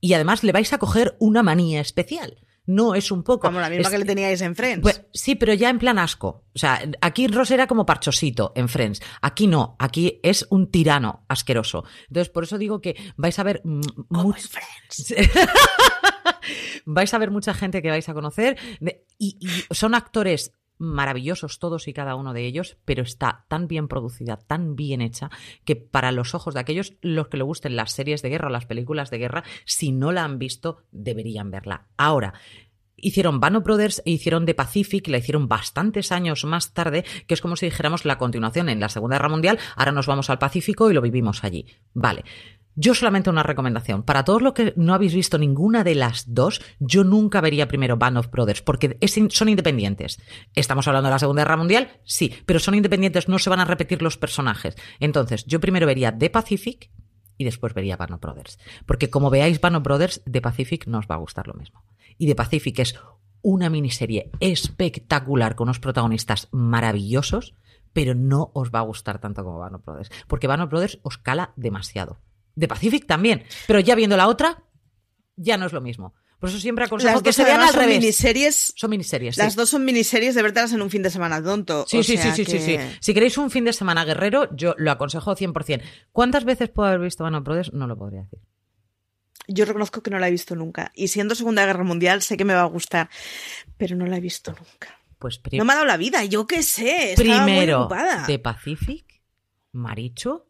Y además le vais a coger una manía especial no es un poco. Como la misma que le teníais en Friends. Pues, sí, pero ya en plan asco. O sea, aquí Ross era como parchosito en Friends. Aquí no, aquí es un tirano asqueroso. Entonces, por eso digo que vais a ver. Friends. vais a ver mucha gente que vais a conocer. Y, y son actores maravillosos todos y cada uno de ellos, pero está tan bien producida, tan bien hecha, que para los ojos de aquellos los que le gusten las series de guerra o las películas de guerra, si no la han visto, deberían verla. Ahora, Hicieron Bano Brothers e hicieron The Pacific, la hicieron bastantes años más tarde, que es como si dijéramos la continuación en la Segunda Guerra Mundial, ahora nos vamos al Pacífico y lo vivimos allí. Vale. Yo solamente una recomendación. Para todos los que no habéis visto ninguna de las dos, yo nunca vería primero Band of Brothers, porque son independientes. ¿Estamos hablando de la Segunda Guerra Mundial? Sí, pero son independientes, no se van a repetir los personajes. Entonces, yo primero vería The Pacific y después vería Band of Brothers. Porque como veáis Band of Brothers, The Pacific no os va a gustar lo mismo. Y The Pacific es una miniserie espectacular con unos protagonistas maravillosos, pero no os va a gustar tanto como Band of Brothers. Porque Band of Brothers os cala demasiado de Pacific también. Pero ya viendo la otra, ya no es lo mismo. Por eso siempre aconsejo que se vean al son Miniseries, son miniseries. Las dos son miniseries de verlas en un fin de semana tonto. Sí, sí, sí, sí, sí, sí. Si queréis un fin de semana guerrero, yo lo aconsejo 100%. ¿Cuántas veces puedo haber visto Band Brothers? No lo podría decir. Yo reconozco que no la he visto nunca. Y siendo Segunda Guerra Mundial, sé que me va a gustar. Pero no la he visto nunca. Pues no me ha dado la vida, yo qué sé. Primero, de Pacific, Maricho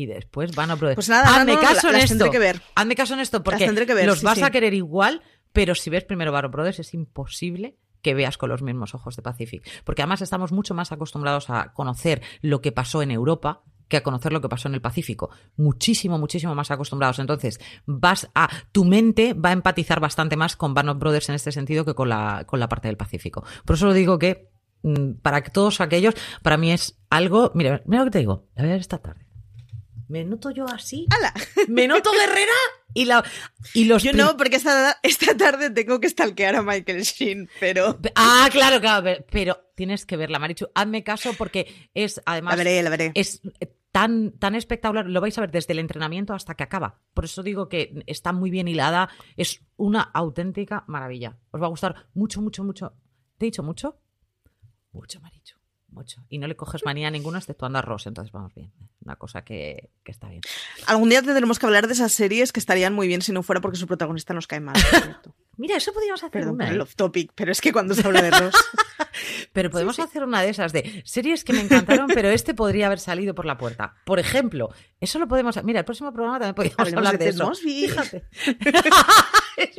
y después van a Pues nada, hazme caso en esto. Que ver. Hazme caso en esto porque los vas a querer igual, pero si ves primero Band Brothers es imposible que veas con los mismos ojos de Pacific, porque además estamos mucho más acostumbrados a conocer lo que pasó en Europa que a conocer lo que pasó en el Pacífico. Muchísimo, muchísimo más acostumbrados. Entonces, vas a. Tu mente va a empatizar bastante más con Band of Brothers en este sentido que con la, con la parte del Pacífico. Por eso lo digo que mm, para todos aquellos, para mí es algo. Mira, mira lo que te digo. La voy a ver esta tarde me noto yo así. ¡Hala! Me noto guerrera y la y los Yo no, porque esta, esta tarde tengo que stalkear a Michael Sheen, pero Ah, claro, claro, pero tienes que verla, Marichu. Hazme caso porque es además La veré, la veré. Es tan tan espectacular, lo vais a ver desde el entrenamiento hasta que acaba. Por eso digo que está muy bien hilada, es una auténtica maravilla. Os va a gustar mucho, mucho, mucho. ¿Te he dicho mucho? Mucho, Marichu mucho. Y no le coges manía a ninguno exceptuando a Ross, entonces vamos bien. Una cosa que, está bien. Algún día tendremos que hablar de esas series que estarían muy bien si no fuera porque su protagonista nos cae mal. Mira, eso podríamos hacer Perdón una. el ¿eh? off topic, pero es que cuando se habla de Ross. pero podemos hacer una de esas de series que me encantaron, pero este podría haber salido por la puerta. Por ejemplo, eso lo podemos. Mira, el próximo programa también podríamos hablar de, eso. Fíjate. es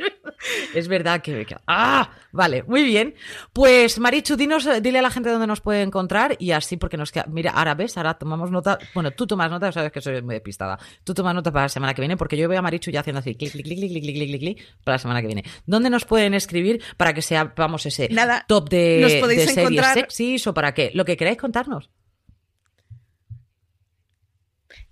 verdad que, ¡Ah! Vale, muy bien. Pues Marichu, dinos, dile a la gente dónde nos puede encontrar y así porque nos queda... Mira, ahora ves, ahora tomamos nota... Bueno, tú tomas nota, sabes que soy muy despistada. Tú tomas nota para la semana que viene porque yo veo a Marichu ya haciendo así, clic, clic, clic, clic, clic, clic, clic, clic, para la semana que viene. ¿Dónde nos pueden escribir para que sepamos ese Nada, top de, de series sexys o para qué? Lo que queráis contarnos.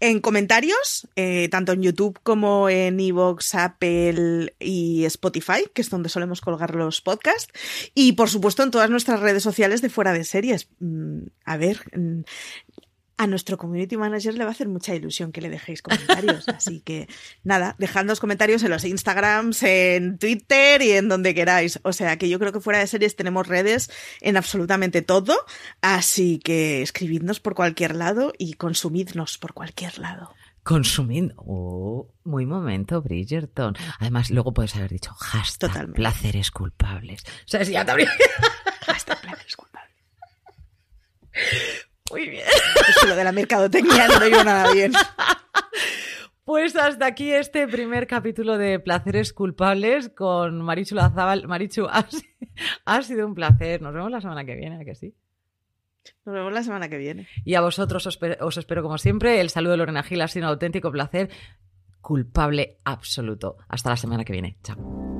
En comentarios, eh, tanto en YouTube como en Evox, Apple y Spotify, que es donde solemos colgar los podcasts, y por supuesto en todas nuestras redes sociales de fuera de series. Mm, a ver, mm, a nuestro community manager le va a hacer mucha ilusión que le dejéis comentarios. Así que nada, dejadnos comentarios en los Instagrams, en Twitter y en donde queráis. O sea que yo creo que fuera de series tenemos redes en absolutamente todo. Así que escribidnos por cualquier lado y consumidnos por cualquier lado. Consumiendo. Oh, muy momento, Bridgerton. Además, luego puedes haber dicho hashtag Totalmente. placeres culpables. O sea, si ya te habría... hashtag placeres culpables. Muy bien. Lo de la mercadotecnia no iba nada bien. Pues hasta aquí este primer capítulo de Placeres Culpables con Marichu Lazábal. Marichu, ha, sido un placer. Nos vemos la semana que viene, ¿a que sí? Nos vemos la semana que viene. Y a vosotros os, espero como siempre. El saludo de Lorena Gil ha sido un auténtico placer. Culpable absoluto. Hasta la semana que viene. Chao.